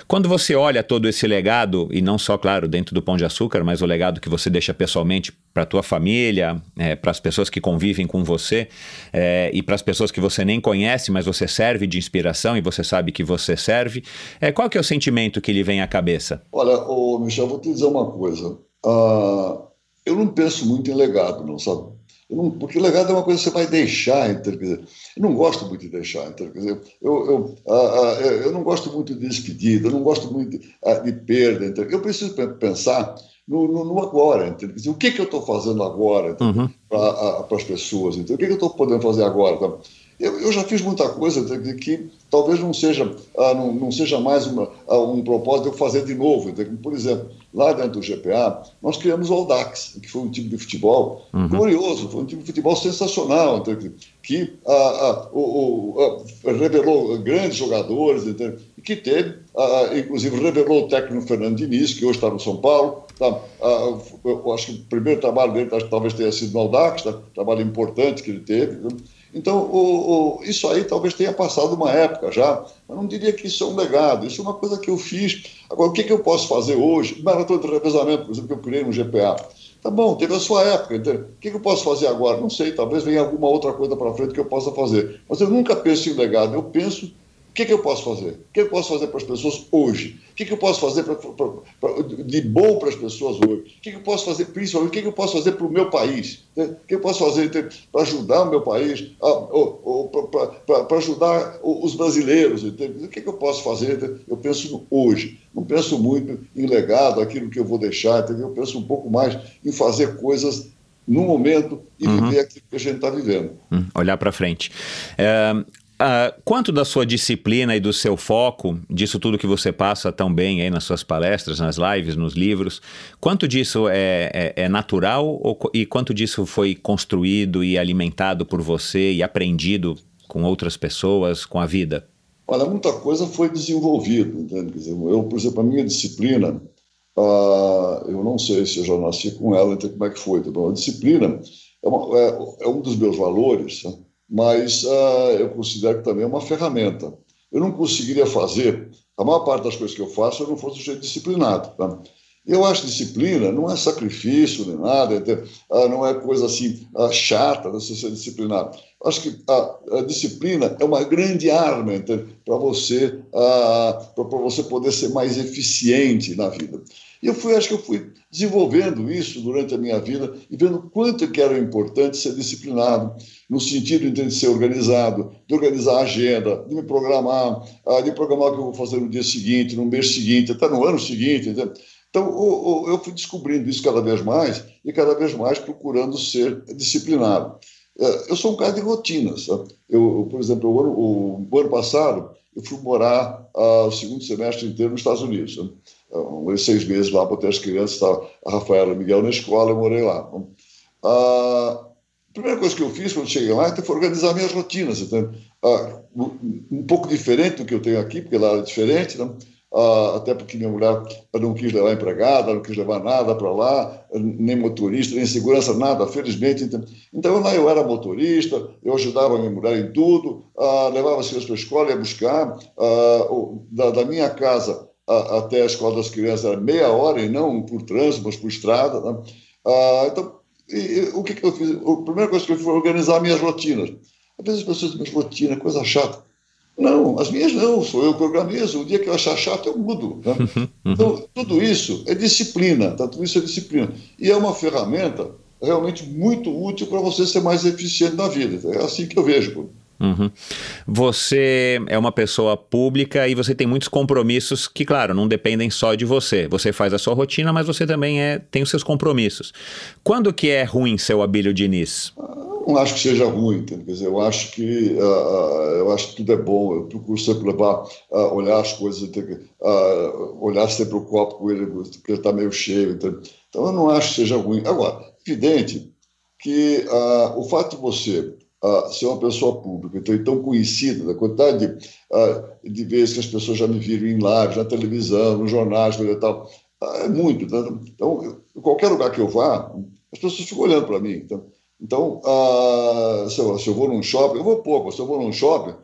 Quando você olha todo esse legado, e não só, claro, dentro do Pão de Açúcar, mas o legado que você deixa pessoalmente para a tua família, é, para as pessoas que convivem com você é, e para as pessoas que você nem conhece, mas você serve de inspiração e você sabe que você serve, é, qual que é o sentimento que lhe vem à cabeça? Olha, ô, Michel, vou te dizer uma coisa. Uh, eu não penso muito em legado, não sabe? Não, porque legado é uma coisa que você vai deixar, então, dizer, eu não gosto muito de deixar, então, dizer, eu, eu, ah, eu não gosto muito de despedida, eu não gosto muito de, de perda, então, eu preciso pensar no, no, no agora, entendeu? o que, que eu estou fazendo agora uhum. para as pessoas, entendeu? o que, que eu estou podendo fazer agora. Então, eu, eu, já fiz muita coisa que talvez não seja, ah, não, não, seja mais uma, ah, um propósito de eu fazer de novo. Por exemplo, lá dentro do GPA, nós criamos o Audax, que foi um time de futebol uhum. glorioso, foi um time de futebol sensacional, que ah, ah, o, o, ah, revelou grandes jogadores, e que teve, inclusive revelou o técnico Fernando Diniz, que hoje está no São Paulo. Tá? eu acho que o primeiro trabalho dele talvez tenha sido no Audax, tá? trabalho importante que ele teve. Então, o, o, isso aí talvez tenha passado uma época já, mas não diria que isso é um legado, isso é uma coisa que eu fiz. Agora, o que, que eu posso fazer hoje? Maratona de revezamento, por exemplo, que eu criei no GPA. Tá bom, teve a sua época, entendeu? O que, que eu posso fazer agora? Não sei, talvez venha alguma outra coisa para frente que eu possa fazer. Mas eu nunca penso em legado, eu penso o que, que, eu posso fazer? O que eu posso fazer para as pessoas hoje? O que, que eu posso fazer pra, pra, pra, de bom para as pessoas hoje? O que, que, eu posso fazer, principalmente, o que, eu posso fazer para o meu país? O que eu posso fazer para ajudar o meu país, para ajudar os brasileiros? O que, eu posso fazer? Eu penso hoje, não penso muito em legado, aquilo que eu vou deixar, eu penso um pouco mais em fazer coisas no momento e uhum. viver aquilo que a gente está vivendo. Hum, olhar para frente. É, Uh, quanto da sua disciplina e do seu foco, disso tudo que você passa tão bem aí nas suas palestras, nas lives, nos livros, quanto disso é, é, é natural ou, e quanto disso foi construído e alimentado por você e aprendido com outras pessoas, com a vida? Olha, muita coisa foi desenvolvida, entende? Quer dizer, eu, por exemplo, a minha disciplina, uh, eu não sei se eu já nasci com ela, então como é que foi. Então, a disciplina é, uma, é, é um dos meus valores, né? Mas uh, eu considero que também é uma ferramenta. eu não conseguiria fazer a maior parte das coisas que eu faço se eu não fosse um jeito disciplinado. Tá? Eu acho disciplina não é sacrifício nem nada, é, não é coisa assim chata você ser disciplinado. Acho que a, a disciplina é uma grande arma para você, para você poder ser mais eficiente na vida. E eu fui, acho que eu fui desenvolvendo isso durante a minha vida e vendo quanto que era importante ser disciplinado, no sentido de ser organizado, de organizar a agenda, de me programar, de programar o que eu vou fazer no dia seguinte, no mês seguinte, até no ano seguinte. Então, eu fui descobrindo isso cada vez mais e cada vez mais procurando ser disciplinado. É, eu sou um cara de rotinas. Eu, por exemplo, o ano, passado, eu fui morar uh, o segundo semestre inteiro nos Estados Unidos. Né? Um, seis meses lá para ter as crianças, a Rafaela e o Miguel na escola, eu morei lá. A primeira coisa que eu fiz quando cheguei lá foi organizar minhas rotinas. Então, uh, um pouco diferente do que eu tenho aqui, porque lá é diferente, né? Uh, até porque minha mulher não quis levar empregada, não quis levar nada para lá, nem motorista, nem segurança, nada, felizmente. Então, então lá eu era motorista, eu ajudava minha mulher em tudo, uh, levava as crianças para a escola, ia buscar. Uh, da, da, minha casa até a escola das crianças era meia hora, e não por trânsito, mas por estrada. Né? então, o que, que eu fiz? A primeira coisa que eu fiz foi organizar minhas rotinas. Às vezes as pessoas dizem, rotina, coisa chata. Não, as minhas não, sou eu que organizo. O dia que eu achar chato, eu mudo. Né? Então, tudo isso é disciplina, tá? tudo isso é disciplina. E é uma ferramenta realmente muito útil para você ser mais eficiente na vida. É assim que eu vejo. Uhum. Você é uma pessoa pública e você tem muitos compromissos que, claro, não dependem só de você. Você faz a sua rotina, mas você também é, tem os seus compromissos. Quando que é ruim seu Abílio Diniz? não acho que seja ruim, Quer dizer, eu acho que uh, eu acho que tudo é bom. Eu procuro sempre levar, uh, olhar as coisas, uh, olhar sempre o copo com ele, porque ele está meio cheio. Então, eu não acho que seja ruim. Agora, evidente que o fato de você ser uma pessoa pública, então, tão conhecida, da quantidade de, de vezes que as pessoas já me viram em lives, na televisão, nos jornais, coisa e tal, é muito. Né? Então, qualquer lugar que eu vá, as pessoas ficam olhando para mim. Então, então, uh, se, eu, se, eu, vou num shopping, eu vou pouco, se eu vou num shopping,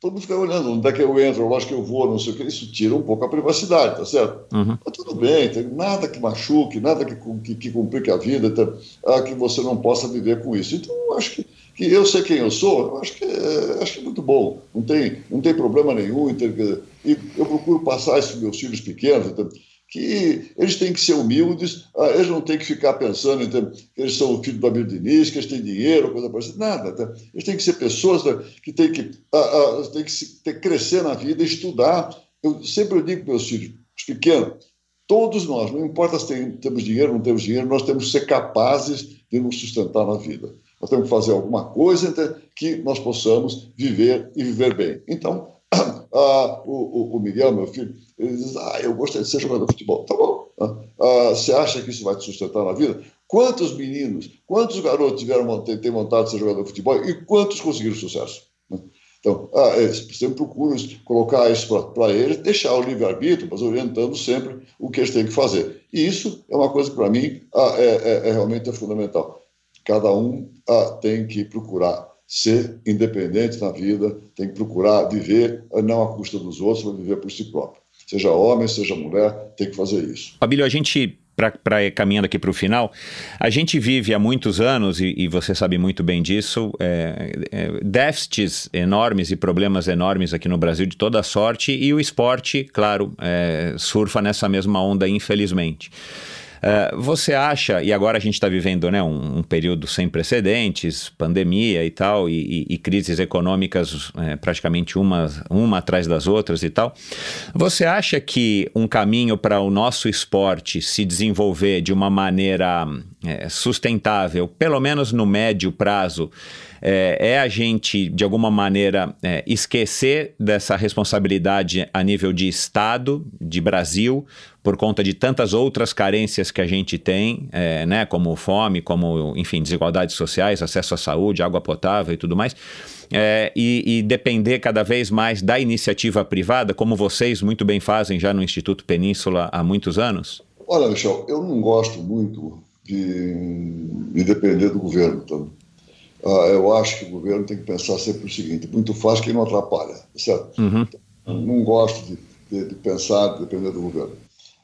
todo mundo fica olhando onde é que eu entro, lógico que eu vou, não sei o que, isso tira um pouco a privacidade, tá certo? Uhum. Mas tudo bem, tem nada que machuque, nada que, que, que complique a vida, tá, ah, que você não possa viver com isso. Então, eu acho que, que eu sei quem eu sou, eu acho que é, acho que é muito bom, não tem, não tem problema nenhum. e eu procuro passar isso para meus filhos pequenos, então, que eles têm que ser humildes, ah, eles não têm que ficar pensando então, que eles são o filho do Abel Diniz, que eles têm dinheiro, coisa parecida, nada. Tá? Eles têm que ser pessoas tá? que têm que, ah, ah, têm que, se, que crescer na vida, estudar. Eu sempre digo para meus filhos, os pequenos, todos nós, não importa se tem, temos dinheiro ou não temos dinheiro, nós temos que ser capazes de nos sustentar na vida. Nós temos que fazer alguma coisa que nós possamos viver e viver bem. Então, ah, o, o, Miguel, meu filho, ele diz: Ah, eu gostaria de ser jogador de futebol. Tá bom. Ah, você acha que isso vai te sustentar na vida? Quantos meninos, quantos garotos tiveram ter vontade de ser jogador de futebol e quantos conseguiram sucesso? Então, ah, é, sempre procuro colocar isso para eles, deixar o livre-arbítrio, mas orientando sempre o que eles têm que fazer. E isso é uma coisa que, para mim, ah, é, é, é, realmente é fundamental. Cada um ah, tem que procurar ser independente na vida, tem que procurar viver não à custa dos outros, mas viver por si próprio. Seja homem, seja mulher, tem que fazer isso. Fabílio, a gente para caminhando aqui para o final, a gente vive há muitos anos, e, e você sabe muito bem disso, é, é, déficits enormes e problemas enormes aqui no Brasil de toda sorte, e o esporte, claro, é, surfa nessa mesma onda, infelizmente. Uh, você acha, e agora a gente está vivendo né, um, um, período sem precedentes, pandemia e tal, e, e, e crises econômicas é, praticamente uma, uma atrás das outras e tal. Você acha que um caminho para o nosso esporte se desenvolver de uma maneira é, sustentável, pelo menos no médio prazo, é, é a gente, de alguma maneira, é, esquecer dessa responsabilidade a nível de Estado, de Brasil, por conta de tantas outras carências que a gente tem, é, né, como fome, como, enfim, desigualdades sociais, acesso à saúde, água potável e tudo mais, é, e, e, depender cada vez mais da iniciativa privada, como vocês muito bem fazem já no Instituto Península há muitos anos? Olha, Michel, eu não gosto muito de, de depender do governo. Então, ah, eu acho que o governo tem que pensar sempre o seguinte: muito faz quem não atrapalha, certo? Uhum. não gosto de, de, de pensar, de depender do governo.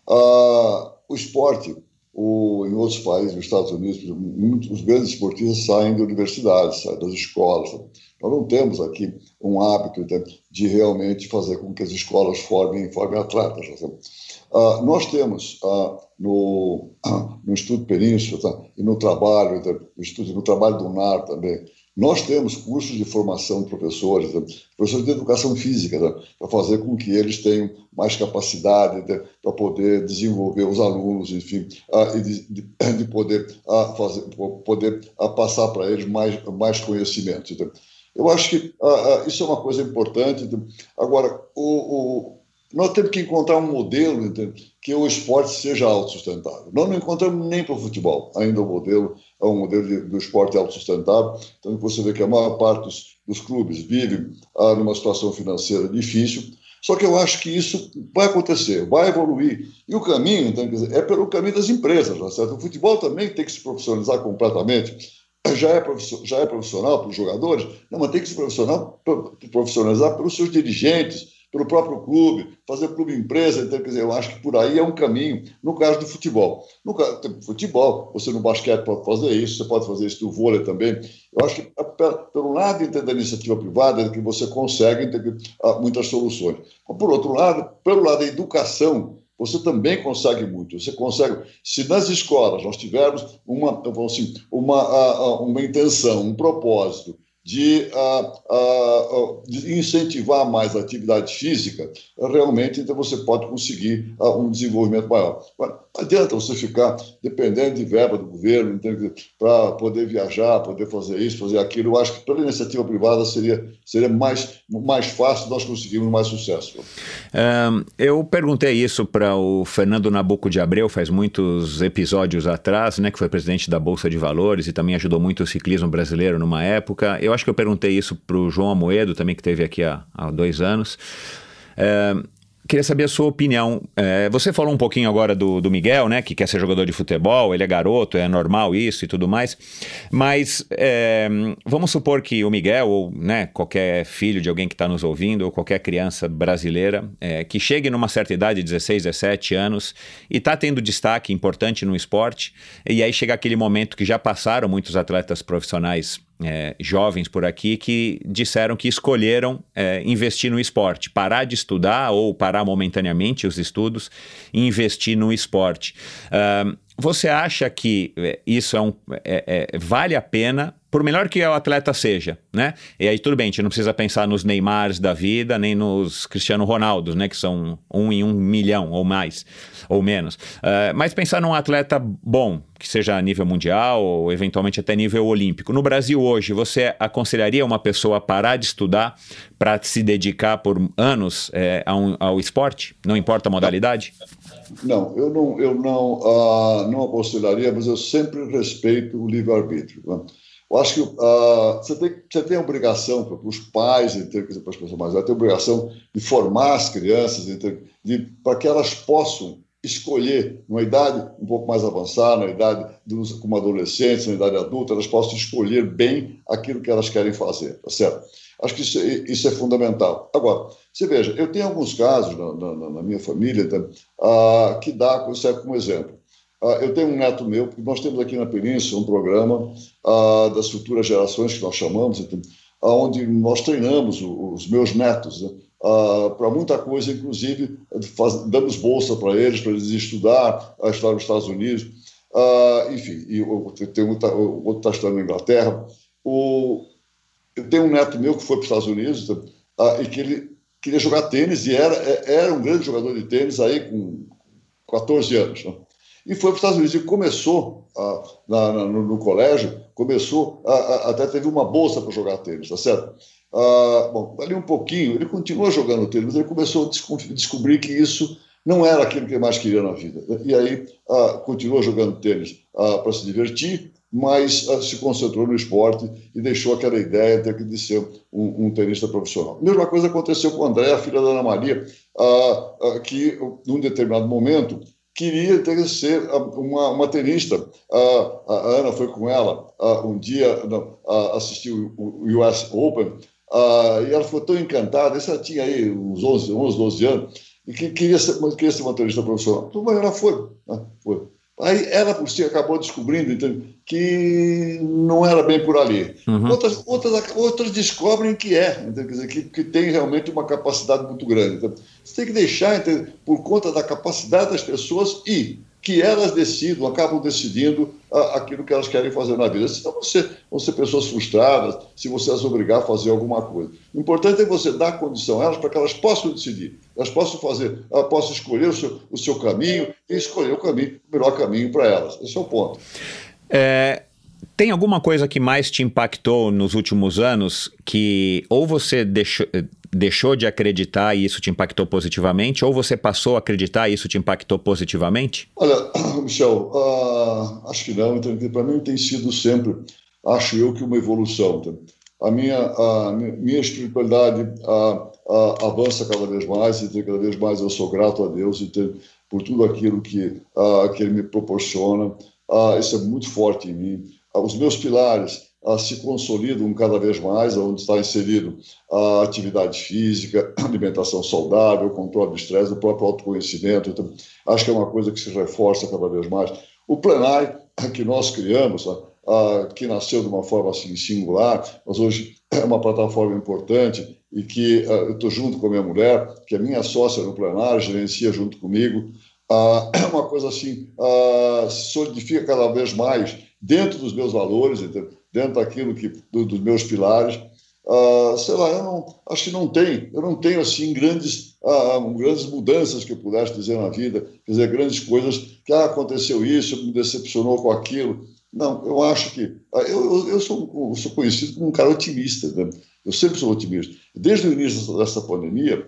Ah, o esporte, o, em outros países, nos Estados Unidos, muitos grandes esportistas saem de universidades, saem das escolas. Nós não temos aqui um hábito de, de realmente fazer com que as escolas formem, formem atletas. Uh, nós temos uh, no, uh, no Instituto Península tá? e no trabalho, no, estudo, no trabalho do NAR também, nós temos cursos de formação de professores, né? professores de educação física, né? para fazer com que eles tenham mais capacidade né? para poder desenvolver os alunos, enfim, uh, e de, de, de poder, fazer, poder passar para eles mais, mais conhecimento. Eu acho que isso é uma coisa importante. Agora, o, o nós temos que encontrar um modelo entende? que o esporte seja autossustentável. Nós não encontramos nem para o futebol ainda o modelo, é um modelo de, do esporte autossustentável. Então você vê que a maior parte dos, dos clubes vive ah, numa situação financeira difícil. Só que eu acho que isso vai acontecer, vai evoluir. E o caminho, então, dizer, é pelo caminho das empresas, tá certo? O futebol também tem que se profissionalizar completamente. Já é, já é profissional para os jogadores, não, mas tem que se profissional, profissionalizar pelos seus dirigentes, pelo próprio clube, fazer clube empresa, então, quer dizer, eu acho que por aí é um caminho, no caso do futebol. No caso do futebol, você no basquete pode fazer isso, você pode fazer isso no vôlei também. Eu acho que, pelo lado da iniciativa privada, é que você consegue ter ah, muitas soluções. Mas, por outro lado, pelo lado da educação, você também consegue muito. Você consegue, se nas escolas nós tivermos uma, assim, uma, ah, ah, uma intenção, um propósito de, uh, uh, de, incentivar mais a atividade física, realmente então você pode conseguir uh, um desenvolvimento maior. Agora, adianta você ficar dependendo de verba do governo para poder viajar, poder fazer isso, fazer aquilo. Eu acho que pela iniciativa privada seria, seria mais, mais fácil nós conseguirmos mais sucesso. Um, eu perguntei isso para o Fernando Nabuco de Abreu faz muitos episódios atrás, né, que foi presidente da Bolsa de Valores e também ajudou muito o ciclismo brasileiro numa época. Eu acho que eu perguntei isso para o João Amoedo, também que teve aqui há, há dois anos. É, Queria saber a sua opinião. É, você falou um pouquinho agora do, do, Miguel, né? Que quer ser jogador de futebol, ele é garoto, é normal isso e tudo mais. Mas é, vamos supor que o Miguel, ou né, qualquer filho de alguém que está nos ouvindo, ou qualquer criança brasileira, é, que chegue numa certa idade, 16, 17 anos, e está tendo destaque importante no esporte, e aí chega aquele momento que já passaram muitos atletas profissionais é, jovens por aqui que disseram que escolheram é, investir no esporte, parar de estudar ou parar momentaneamente os estudos e investir no esporte. Uh, você acha que é, isso é um, é, é, vale a pena por melhor que o atleta seja, né? E aí tudo bem, a gente não precisa pensar nos Neymars da vida, nem nos Cristiano Ronaldo, né? Que são um em um milhão ou mais, ou menos. Uh, mas pensar num atleta bom, que seja a nível mundial ou eventualmente até nível olímpico. No Brasil hoje, você aconselharia uma pessoa a parar de estudar para se dedicar por anos é, ao, ao esporte? Não importa a modalidade? Não, eu não, eu não, uh, não aconselharia, mas eu sempre respeito o livre-arbítrio. Né? Eu acho que uh, você, tem, você tem a obrigação, para os pais, para as pessoas mais velhas, tem a obrigação de formar as crianças, para que elas possam escolher, numa idade um pouco mais avançada, na idade dos, como adolescentes, na idade adulta, elas possam escolher bem aquilo que elas querem fazer, tá certo? Acho que isso, é, isso é fundamental. Agora, você veja, eu tenho alguns casos na, na, na minha família uh, que dá, serve como exemplo. Uh, eu tenho um neto meu, porque nós temos aqui na Península um programa uh, das futuras gerações, que nós chamamos, então, onde nós treinamos os meus netos né, para muita coisa, inclusive faz, damos bolsa para eles, para eles estudar, a estudar nos Estados Unidos. enfim, e eu, tenho outro está estudando na Inglaterra. O, eu tenho um neto meu que foi para os Estados Unidos e que ele queria jogar tênis e era, é, era um grande jogador de tênis aí com 14 anos. Né? e foi para os Estados Unidos. E começou ah, na, na, no, no, colégio, começou, até teve uma bolsa para jogar tênis, tá certo? Ah, bom, ali um pouquinho, ele continua jogando tênis, mas ele começou a descobrir que isso não era aquilo que ele mais queria na vida. E aí ah, continuou jogando tênis ah, para se divertir, mas ah, se concentrou no esporte e deixou aquela ideia de ser um, um tenista profissional. Mesma coisa aconteceu com a André, a filha da Ana Maria, ah, que num determinado momento queria ter ser uma, uma tenista. A, Ana foi com ela um dia assistiu o US Open Ah, e ela ficou tão encantada, ela tinha aí uns 11, 11 12 anos, e que queria ser, queria ser motorista profissional. Então, mas ela foi, né? foi. Aí ela, por si, acabou descobrindo entende, que não era bem por ali. Uhum. Outras, outras, outras descobrem que é, entende, quer dizer, que, que tem realmente uma capacidade muito grande. Então, você tem que deixar, entende, por conta da capacidade das pessoas e que elas decidam, acabam decidindo ah, aquilo que elas querem fazer na vida. Senão você, vão ser pessoas frustradas se você as obrigar a fazer alguma coisa. O importante é você dar condição a elas para que elas possam decidir, elas possam fazer, elas possam escolher o seu, o seu caminho e escolher o caminho, o melhor caminho para elas. Esse é o ponto. É, tem alguma coisa que mais te impactou nos últimos anos que ou você deixou, deixou de acreditar e isso te impactou positivamente, ou você passou a acreditar e isso te impactou positivamente? Olha, Michel, uh, acho que não. Então, para mim tem sido sempre, acho eu, que uma evolução. Então. A minha, a minha espiritualidade uh, uh, avança cada vez mais e cada vez mais eu sou grato a Deus então, por tudo aquilo que, que Ele me proporciona. isso é muito forte em mim. Os meus pilares uh, se consolidam cada vez mais, onde está inserido a atividade física, alimentação saudável, controle do estresse, o próprio autoconhecimento. Então, acho que é uma coisa que se reforça cada vez mais. O plenário que nós criamos, uh, que nasceu de uma forma assim singular, mas hoje é uma plataforma importante e que eu estou junto com a minha mulher, que é minha sócia no plenário, gerencia junto comigo. É uma coisa assim, solidifica cada vez mais dentro dos meus valores, dentro daquilo que do, dos meus pilares. Uh, sei lá, eu não, acho que não tem, eu não tenho assim grandes, uh, grandes mudanças que eu pudesse dizer na vida, dizer, grandes coisas que ah, aconteceu isso, me decepcionou com aquilo. Não, eu acho que uh, eu, eu, sou, eu sou conhecido como um cara otimista, né? eu sempre sou otimista. Desde o início dessa pandemia,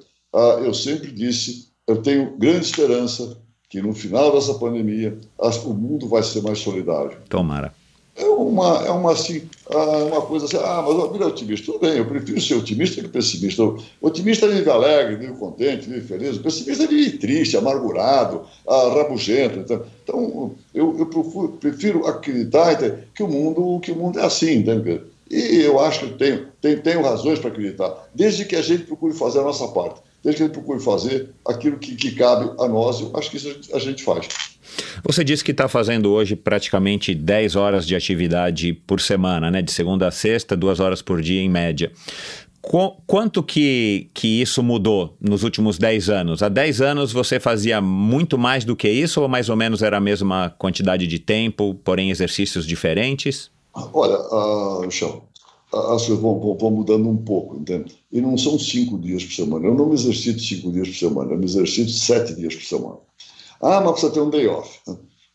eu sempre disse, eu tenho grande esperança que no final dessa pandemia o mundo vai ser mais solidário. Tomara é uma, é uma, assim, ah, uma coisa assim, ah, mas eu vira otimista. Tudo bem, eu prefiro ser otimista que pessimista. O otimista vive alegre, vive contente, vive feliz. O pessimista vive triste, amargurado, ah, rabugento. Então, então eu, eu prefiro, prefiro acreditar que o mundo, que o mundo é assim, entende? E eu acho que tenho, tenho, tenho razões para acreditar, desde que a gente procure fazer a nossa parte, desde que a gente procure fazer aquilo que, que cabe a nós, eu acho que isso a gente faz. Você disse que está fazendo hoje praticamente 10 horas de atividade por semana, né? De segunda a sexta, duas horas por dia em média. Qu quanto que, que isso mudou nos últimos 10 anos? Há 10 anos você fazia muito mais do que isso ou mais ou menos era a mesma quantidade de tempo, porém exercícios diferentes? Olha, uh, Michel, as coisas vão, vão, mudando um pouco, entende? E não são cinco dias por semana. Eu não me exercito cinco dias por semana, eu me exercito sete dias por semana. Ah, mas precisa ter um day off.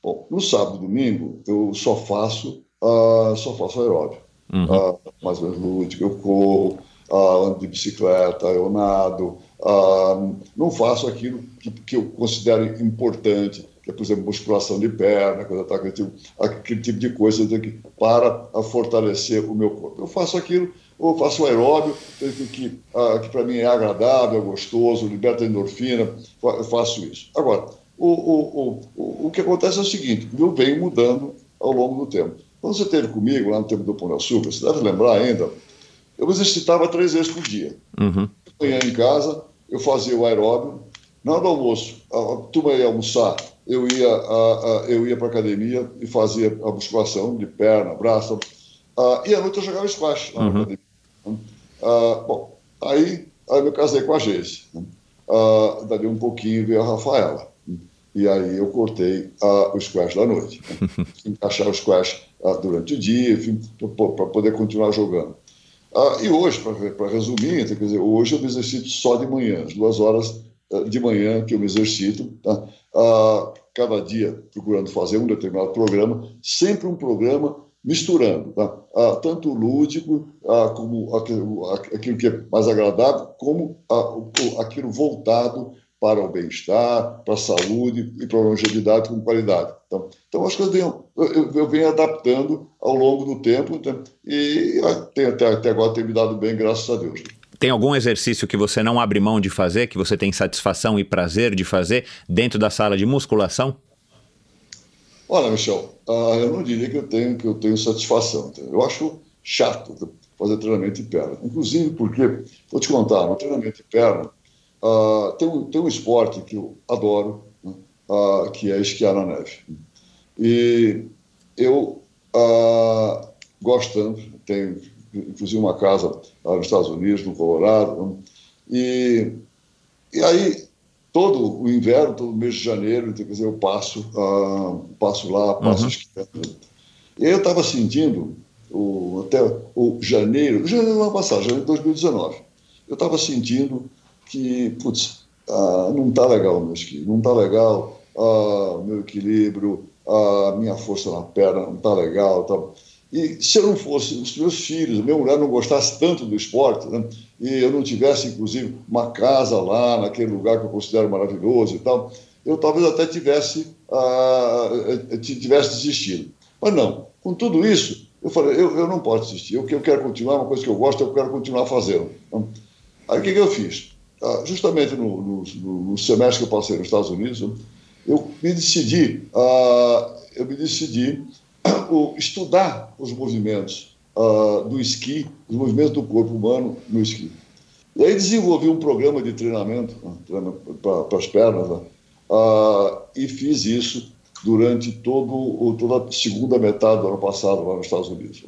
Bom, no sábado e domingo eu só faço, uh, só faço aeróbio. Uhum. Uh, mais ou menos lúdico, eu corro, uh, ando de bicicleta, eu nado, uh, não faço aquilo que, que, eu considero importante, por exemplo, musculação de perna, coisa, tá, aquele, tipo, aquele tipo de coisa para fortalecer o meu corpo. Eu faço aquilo, ou faço aeróbio, que, que, que para mim é agradável, é gostoso, liberta endorfina, eu faço isso. Agora, o, o, o, o que acontece é o seguinte, eu venho mudando ao longo do tempo. Quando você esteve comigo lá no tempo do Pão de Açúcar, você deve lembrar ainda, eu me exercitava três vezes por dia. Uhum. Manhã em casa, eu fazia o aeróbio, na hora do almoço, a, a turma ia almoçar, eu ia, a, a, eu ia para academia e fazia a musculação de perna, braço, a, e à noite eu jogava squash lá uhum. na academia. bom, aí, aí eu me casei com a Geise. Né? dali um pouquinho veio a Rafaela. E aí eu cortei uh, o squash da noite. Né? Encaixar o squash uh, durante o dia, para poder continuar jogando. Uh, e hoje, para resumir, quer dizer, hoje eu me exercito só de manhã, as duas horas de manhã que eu me exercito, tá? cada dia procurando fazer um determinado programa, sempre um programa misturando, tá? tanto o lúdico, como aquilo, que é mais agradável, como aquilo voltado para o bem-estar, para a saúde e para a longevidade com qualidade. Então, então as coisas eu, eu, eu venho adaptando ao longo do tempo então, e até, até, agora tem me dado bem, graças a Deus. Tem algum exercício que você não abre mão de fazer, que você tem satisfação e prazer de fazer dentro da sala de musculação? Olha, Michel, uh, eu não diria que eu tenho, que eu tenho satisfação. Eu acho chato fazer treinamento de perna. Inclusive porque, vou te contar, no treinamento de perna, uh, tem, um, tem um esporte que eu adoro, uh, que é esquiar na neve. E eu gosto tanto, tenho inclusive uma casa lá nos Estados Unidos, no Colorado, né, e, e aí todo o inverno, todo o mês de janeiro, quer dizer, eu passo, passo lá, passo uhum. esquiando. E eu estava sentindo o, até o janeiro, janeiro do ano passado, janeiro de 2019, eu estava sentindo que, putz, ah, não está legal o meu esqui, não está legal ah, o meu equilíbrio, a minha força na perna não está legal. Tá... E se eu não fosse, os meus filhos, minha mulher não gostasse tanto do esporte, né, e eu não tivesse, inclusive, uma casa lá, naquele lugar que eu considero maravilhoso e tal, eu talvez até tivesse, ah, tivesse desistido. Mas não, com tudo isso, eu falei, eu, eu não posso desistir, eu, eu quero continuar, uma coisa que eu gosto, eu quero continuar fazendo. Então, aí o que, que eu fiz? Ah, justamente no, no, no, semestre que eu passei nos Estados Unidos, eu me decidi, ah, eu me decidi estudar os movimentos ah, do esqui, os movimentos do corpo humano no esqui. E aí desenvolvi um programa de treinamento, para as pernas, né? e fiz isso durante todo, toda a segunda metade do ano passado lá nos Estados Unidos.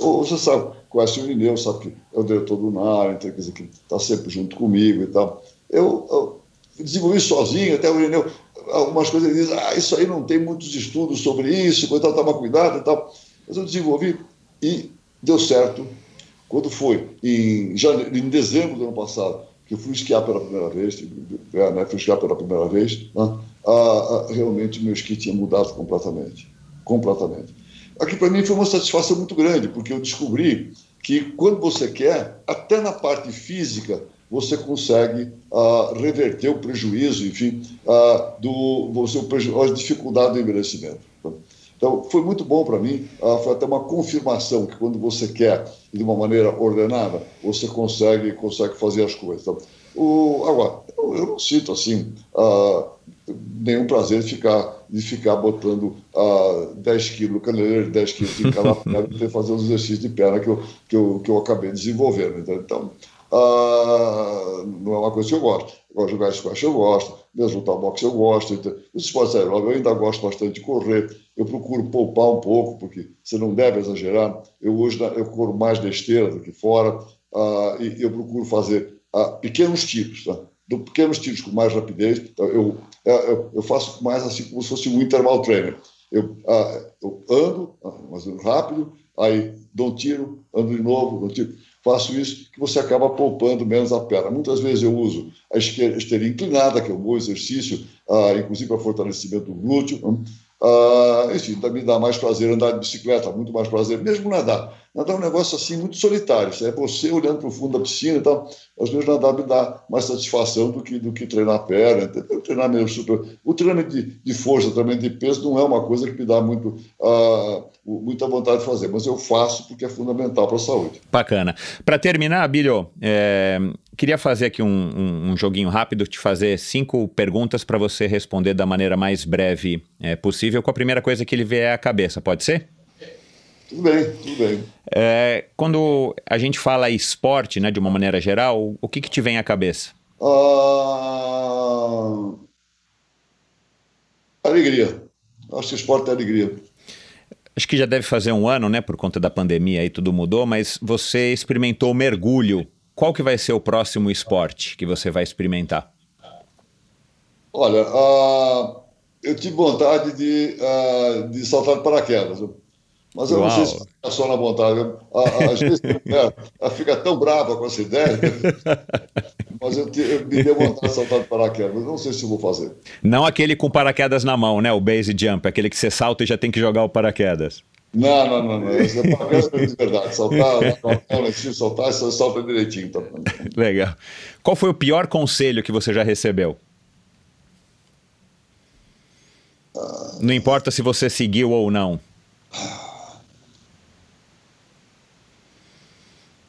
Você sabe, conhece o Irineu, sabe que é o diretor do NAR, então, quer dizer, que está sempre junto comigo e tal. Eu, eu desenvolvi sozinho, até o Irineu, algumas coisas ele diz, ah, isso aí não tem muitos estudos sobre isso, então toma cuidado e tal. Mas eu desenvolvi e deu certo. Quando foi? Em, janeiro, em dezembro do ano passado, que eu fui esquiar pela primeira vez, né, fui esquiar pela primeira vez, né, ah, ah, realmente meu esqui tinha mudado completamente. Completamente. Aqui para mim foi uma satisfação muito grande, porque eu descobri que quando você quer, até na parte física, você consegue ah, reverter o prejuízo, enfim, ah, do, prejuízo, a dificuldade do envelhecimento. Então, foi muito bom para mim, ah, foi até uma confirmação que quando você quer de uma maneira ordenada, você consegue, consegue fazer as coisas. Então, o, agora, eu, eu, não sinto assim uh, nenhum prazer de ficar, de ficar botando uh, 10 quilos, caneleiro de 10 quilos em cada perna para fazer os exercícios de perna que eu, que eu, que eu acabei desenvolvendo. Então, então uh, não é uma coisa que eu gosto. Eu gosto de jogar squash, eu gosto, mesmo lutar boxe eu gosto. Então, os esportes aeróbicos eu ainda gosto bastante de correr. Eu procuro poupar um pouco, porque você não deve exagerar. Eu hoje eu corro mais na esteira do que fora. Uh, e eu procuro fazer a pequenos tiros, tá? do pequenos tiros com mais rapidez. Então, eu, é, eu, eu, faço mais assim como se fosse um interval trainer. Eu, ah, eu ando, ah, mais rápido, aí dou um tiro, ando de novo, dou um tiro. Faço isso que você acaba poupando menos a perna. Muitas vezes eu uso a esteira inclinada, que é um bom exercício, ah, inclusive para fortalecimento do glúteo. Ah, enfim, também dá mais prazer andar de bicicleta, muito mais prazer, mesmo nadar. Nadar é um negócio assim muito solitário, é você olhando para o fundo da piscina e tal. Às vezes nadar me dá mais satisfação do que, do que treinar a perna, entendeu? treinar meio super. O treino de, de força, treinamento de peso, não é uma coisa que me dá muito, uh, muita vontade de fazer, mas eu faço porque é fundamental para a saúde. Bacana. Para terminar, Bilho, é, queria fazer aqui um, um, um, joguinho rápido, te fazer cinco perguntas para você responder da maneira mais breve é, possível, com a primeira coisa que ele vier à cabeça, pode ser? Tudo bem, tudo bem. É, quando a gente fala esporte, né, de uma maneira geral, o que, que te vem à cabeça? Ah, alegria. Acho que esporte é alegria. Acho que já deve fazer um ano, né, por conta da pandemia aí tudo mudou, mas você experimentou mergulho qual que vai ser o próximo esporte que você vai experimentar? Olha, uh, eu tive vontade de, uh, de saltar de paraquedas, mas eu Uau. não sei se fica só na vontade. Às vezes ela fica tão brava com essa ideia, mas eu, te, eu me deu vontade de saltar de paraquedas, mas não sei se vou fazer. Não aquele com paraquedas na mão, né? O base jump, aquele que você salta e já tem que jogar o paraquedas. Não, não, não, não. Isso é para de verdade. Saltar, não, soltar, você solta direitinho. Tá? Legal. Qual foi o pior conselho que você já recebeu? Não importa se você seguiu ou não.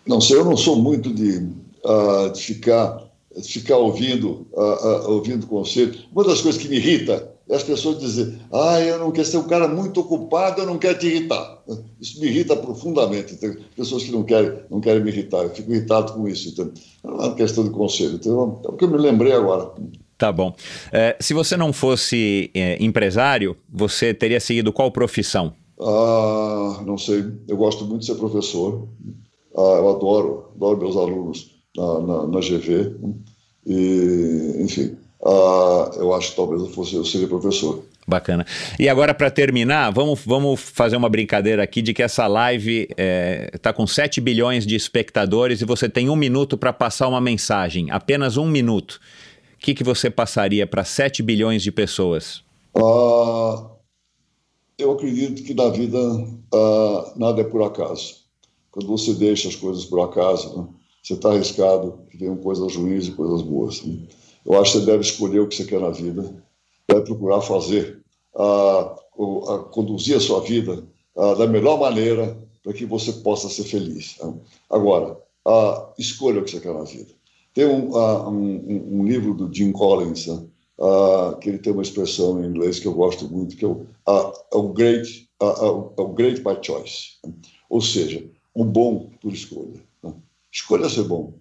Não sei, eu não sou muito de, uh, de ficar, de ficar ouvindo, uh, uh, ouvindo conselho. Uma das coisas que me irrita é as pessoas dizem, ah, eu não quero ser um cara muito ocupado, eu não quero te irritar. Isso me irrita profundamente. Pessoas que não querem, não querem me irritar, eu fico irritado com isso. Então, é uma questão de conselho. Então, é o que eu me lembrei agora. Tá bom. É, se você não fosse é, empresário, você teria seguido qual profissão? Ah, não sei. Eu gosto muito de ser professor. Ah, eu adoro, adoro meus alunos na, na, na GV. E, enfim, ah, eu acho que talvez eu fosse eu seria professor. Bacana. E agora, para terminar, vamos, vamos fazer uma brincadeira aqui de que essa live está é, tá com 7 bilhões de espectadores e você tem um minuto para passar uma mensagem. Apenas um minuto. O que, que você passaria para 7 bilhões de pessoas? Ah, eu acredito que na vida ah, nada é por acaso. Quando você deixa as coisas por acaso, né, você está arriscado que venham coisas ruins e coisas boas. Né? Eu acho que você deve escolher o que você quer na vida, deve procurar fazer, a, a conduzir a sua vida a, da melhor maneira para que você possa ser feliz. Né? Agora, a, escolha o que você quer na vida. Tem um, um, um livro do Jim Collins, né? que ele tem uma expressão em inglês que eu gosto muito, que é o, é great, é o great by choice. Né? Ou seja, o bom por escolha. Né? Escolha ser bom.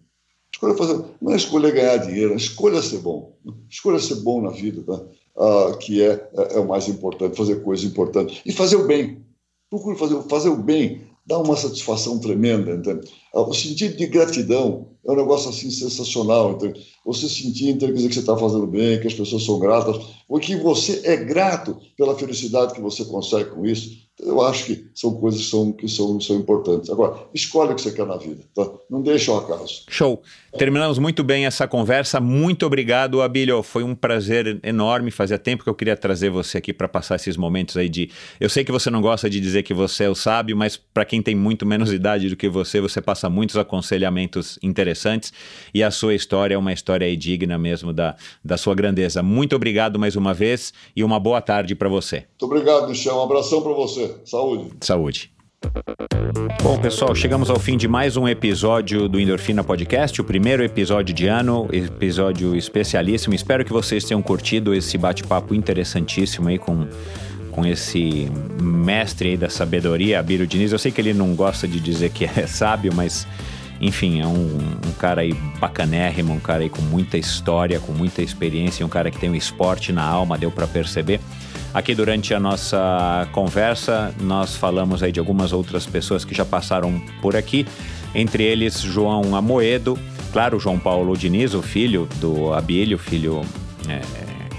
Escolha fazer, não é escolha ganhar dinheiro, é escolha ser bom. Escolha ser bom na vida, tá? ah, que é, é, é, o mais importante, fazer coisas importantes. E fazer o bem. Procure fazer, fazer o bem, dá uma satisfação tremenda. Entende? Ah, o sentido de gratidão é um negócio assim sensacional. Entende? Você sentir então, dizer que você está fazendo bem, que as pessoas são gratas, ou que você é grato pela felicidade que você consegue com isso eu acho que são coisas que são, que são, são importantes. Agora, escolhe o que você quer na vida, tá? Não deixa o acaso. Show. Terminamos muito bem essa conversa. Muito obrigado, Abílio. Foi um prazer enorme. Fazia tempo que eu queria trazer você aqui para passar esses momentos aí de. Eu sei que você não gosta de dizer que você é o sábio, mas para quem tem muito menos idade do que você, você passa muitos aconselhamentos interessantes e a sua história é uma história digna mesmo da, da sua grandeza. Muito obrigado mais uma vez e uma boa tarde para você. Muito obrigado, Michel. Um abração para você. Saúde. Saúde. Bom, pessoal, chegamos ao fim de mais um episódio do Endorfina Podcast, o primeiro episódio de ano, episódio especialíssimo. Espero que vocês tenham curtido esse bate-papo interessantíssimo aí com, com esse mestre aí da sabedoria, Abílio Diniz. Eu sei que ele não gosta de dizer que é sábio, mas enfim, é um, um, cara aí bacanérrimo, um cara aí com muita história, com muita experiência, um cara que tem o esporte na alma, deu para perceber. Aqui durante a nossa conversa, nós falamos aí de algumas outras pessoas que já passaram por aqui, entre eles João Amoedo, claro, João Paulo Diniz, o filho do Abílio, filho é,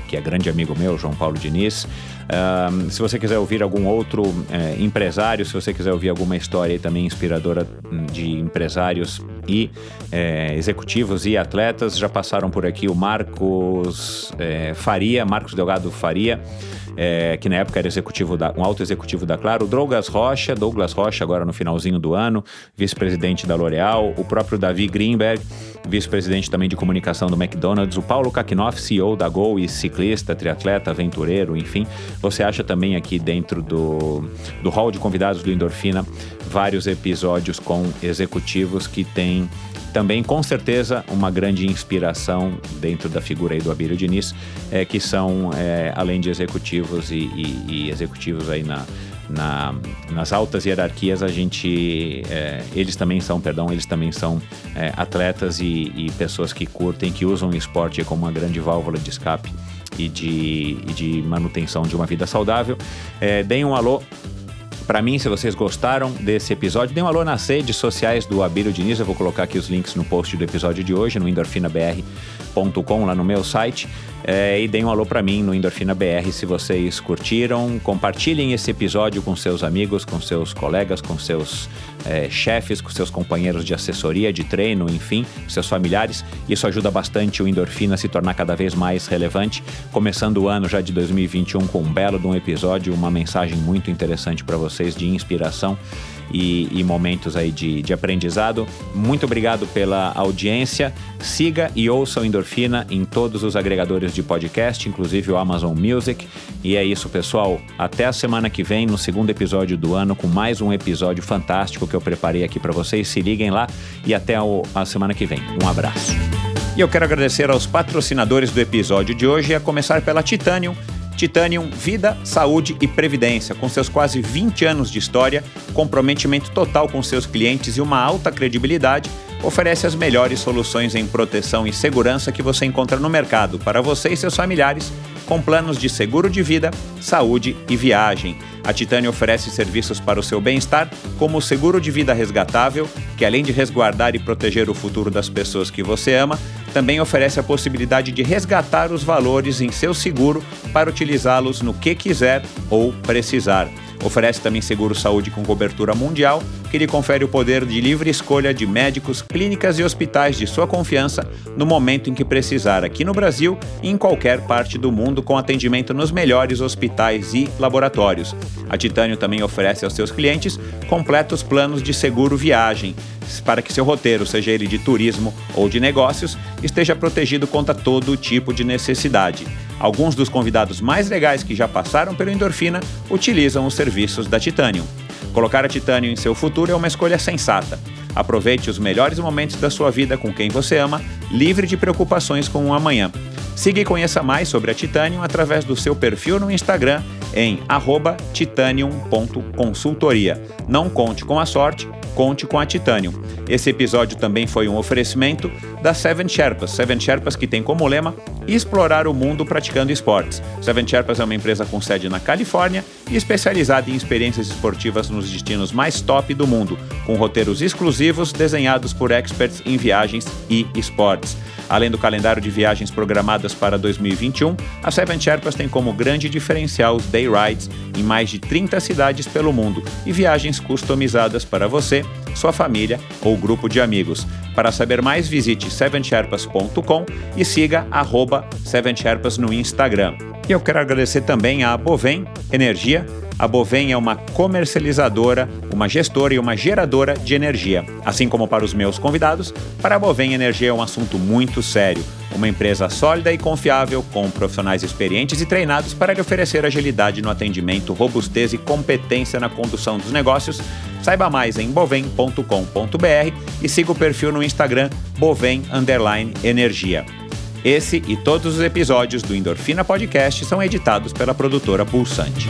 que é grande amigo meu, João Paulo Diniz. Uh, se você quiser ouvir algum outro é, empresário, se você quiser ouvir alguma história também inspiradora de empresários e é, executivos e atletas, já passaram por aqui o Marcos é, Faria, Marcos Delgado Faria é, que na época era executivo da, um alto executivo da Claro, o Douglas Rocha, Douglas Rocha agora no finalzinho do ano, vice-presidente da L'Oréal, o próprio Davi Greenberg, vice-presidente também de comunicação do McDonald's, o Paulo Kakinoff, CEO da Gol e ciclista, triatleta, aventureiro, enfim. Você acha também aqui dentro do, do hall de convidados do Endorfina vários episódios com executivos que têm também, com certeza, uma grande inspiração dentro da figura aí do Abílio Diniz, é, que são, é, além de executivos e, e, e executivos aí na, na, nas altas hierarquias, a gente, é, eles também são, perdão, eles também são é, atletas e, e, pessoas que curtem, que usam o esporte como uma grande válvula de escape e de, e de manutenção de uma vida saudável. É, deem um alô para mim, se vocês gostaram desse episódio, dê um alô nas redes sociais do Abílio Diniz. Eu vou colocar aqui os links no post do episódio de hoje, no endorfinabr.com, lá no meu site. É, e deem um alô para mim no Endorfina BR se vocês curtiram. Compartilhem esse episódio com seus amigos, com seus colegas, com seus é, chefes, com seus companheiros de assessoria, de treino, enfim, seus familiares. Isso ajuda bastante o Endorfina a se tornar cada vez mais relevante. Começando o ano já de 2021 com um belo de um episódio, uma mensagem muito interessante para vocês de inspiração e, e momentos aí de, de aprendizado. Muito obrigado pela audiência. Siga e ouça o Endorfina em todos os agregadores de podcast, inclusive o Amazon Music. E é isso, pessoal. Até a semana que vem, no segundo episódio do ano, com mais um episódio fantástico que eu preparei aqui para vocês. Se liguem lá e até a semana que vem. Um abraço. E eu quero agradecer aos patrocinadores do episódio de hoje, a começar pela Titanium Titanium Vida, Saúde e Previdência, com seus quase 20 anos de história, comprometimento total com seus clientes e uma alta credibilidade, oferece as melhores soluções em proteção e segurança que você encontra no mercado para você e seus familiares, com planos de seguro de vida, saúde e viagem. A Titânia oferece serviços para o seu bem-estar, como o seguro de vida resgatável, que além de resguardar e proteger o futuro das pessoas que você ama, também oferece a possibilidade de resgatar os valores em seu seguro para utilizá-los no que quiser ou precisar. Oferece também seguro saúde com cobertura mundial, que lhe confere o poder de livre escolha de médicos, clínicas e hospitais de sua confiança no momento em que precisar, aqui no Brasil e em qualquer parte do mundo, com atendimento nos melhores hospitais e laboratórios. A Titânio também oferece aos seus clientes completos planos de seguro viagem para que seu roteiro, seja ele de turismo ou de negócios, esteja protegido contra todo tipo de necessidade. Alguns dos convidados mais legais que já passaram pelo Endorfina utilizam os serviços da Titanium. Colocar a Titanium em seu futuro é uma escolha sensata. Aproveite os melhores momentos da sua vida com quem você ama, livre de preocupações com o amanhã. Siga e conheça mais sobre a Titanium através do seu perfil no Instagram em titanium.consultoria. Não conte com a sorte, conte com a Titanium. Esse episódio também foi um oferecimento da Seven Sherpas. Seven Sherpas que tem como lema explorar o mundo praticando esportes. Seven Sherpas é uma empresa com sede na Califórnia e especializada em experiências esportivas nos destinos mais top do mundo, com roteiros exclusivos desenhados por experts em viagens e esportes. Além do calendário de viagens programadas para 2021, a Seven Sherpas tem como grande diferencial os day rides em mais de 30 cidades pelo mundo e viagens customizadas para você, sua família ou grupo de amigos. Para saber mais, visite sevensherpas.com e siga arroba Sherpas no Instagram. E eu quero agradecer também a Bovem Energia, a Bovem é uma comercializadora, uma gestora e uma geradora de energia. Assim como para os meus convidados, para a Bovem Energia é um assunto muito sério. Uma empresa sólida e confiável, com profissionais experientes e treinados para lhe oferecer agilidade no atendimento, robustez e competência na condução dos negócios. Saiba mais em bovem.com.br e siga o perfil no Instagram Bovem Energia. Esse e todos os episódios do Endorfina Podcast são editados pela produtora Pulsante.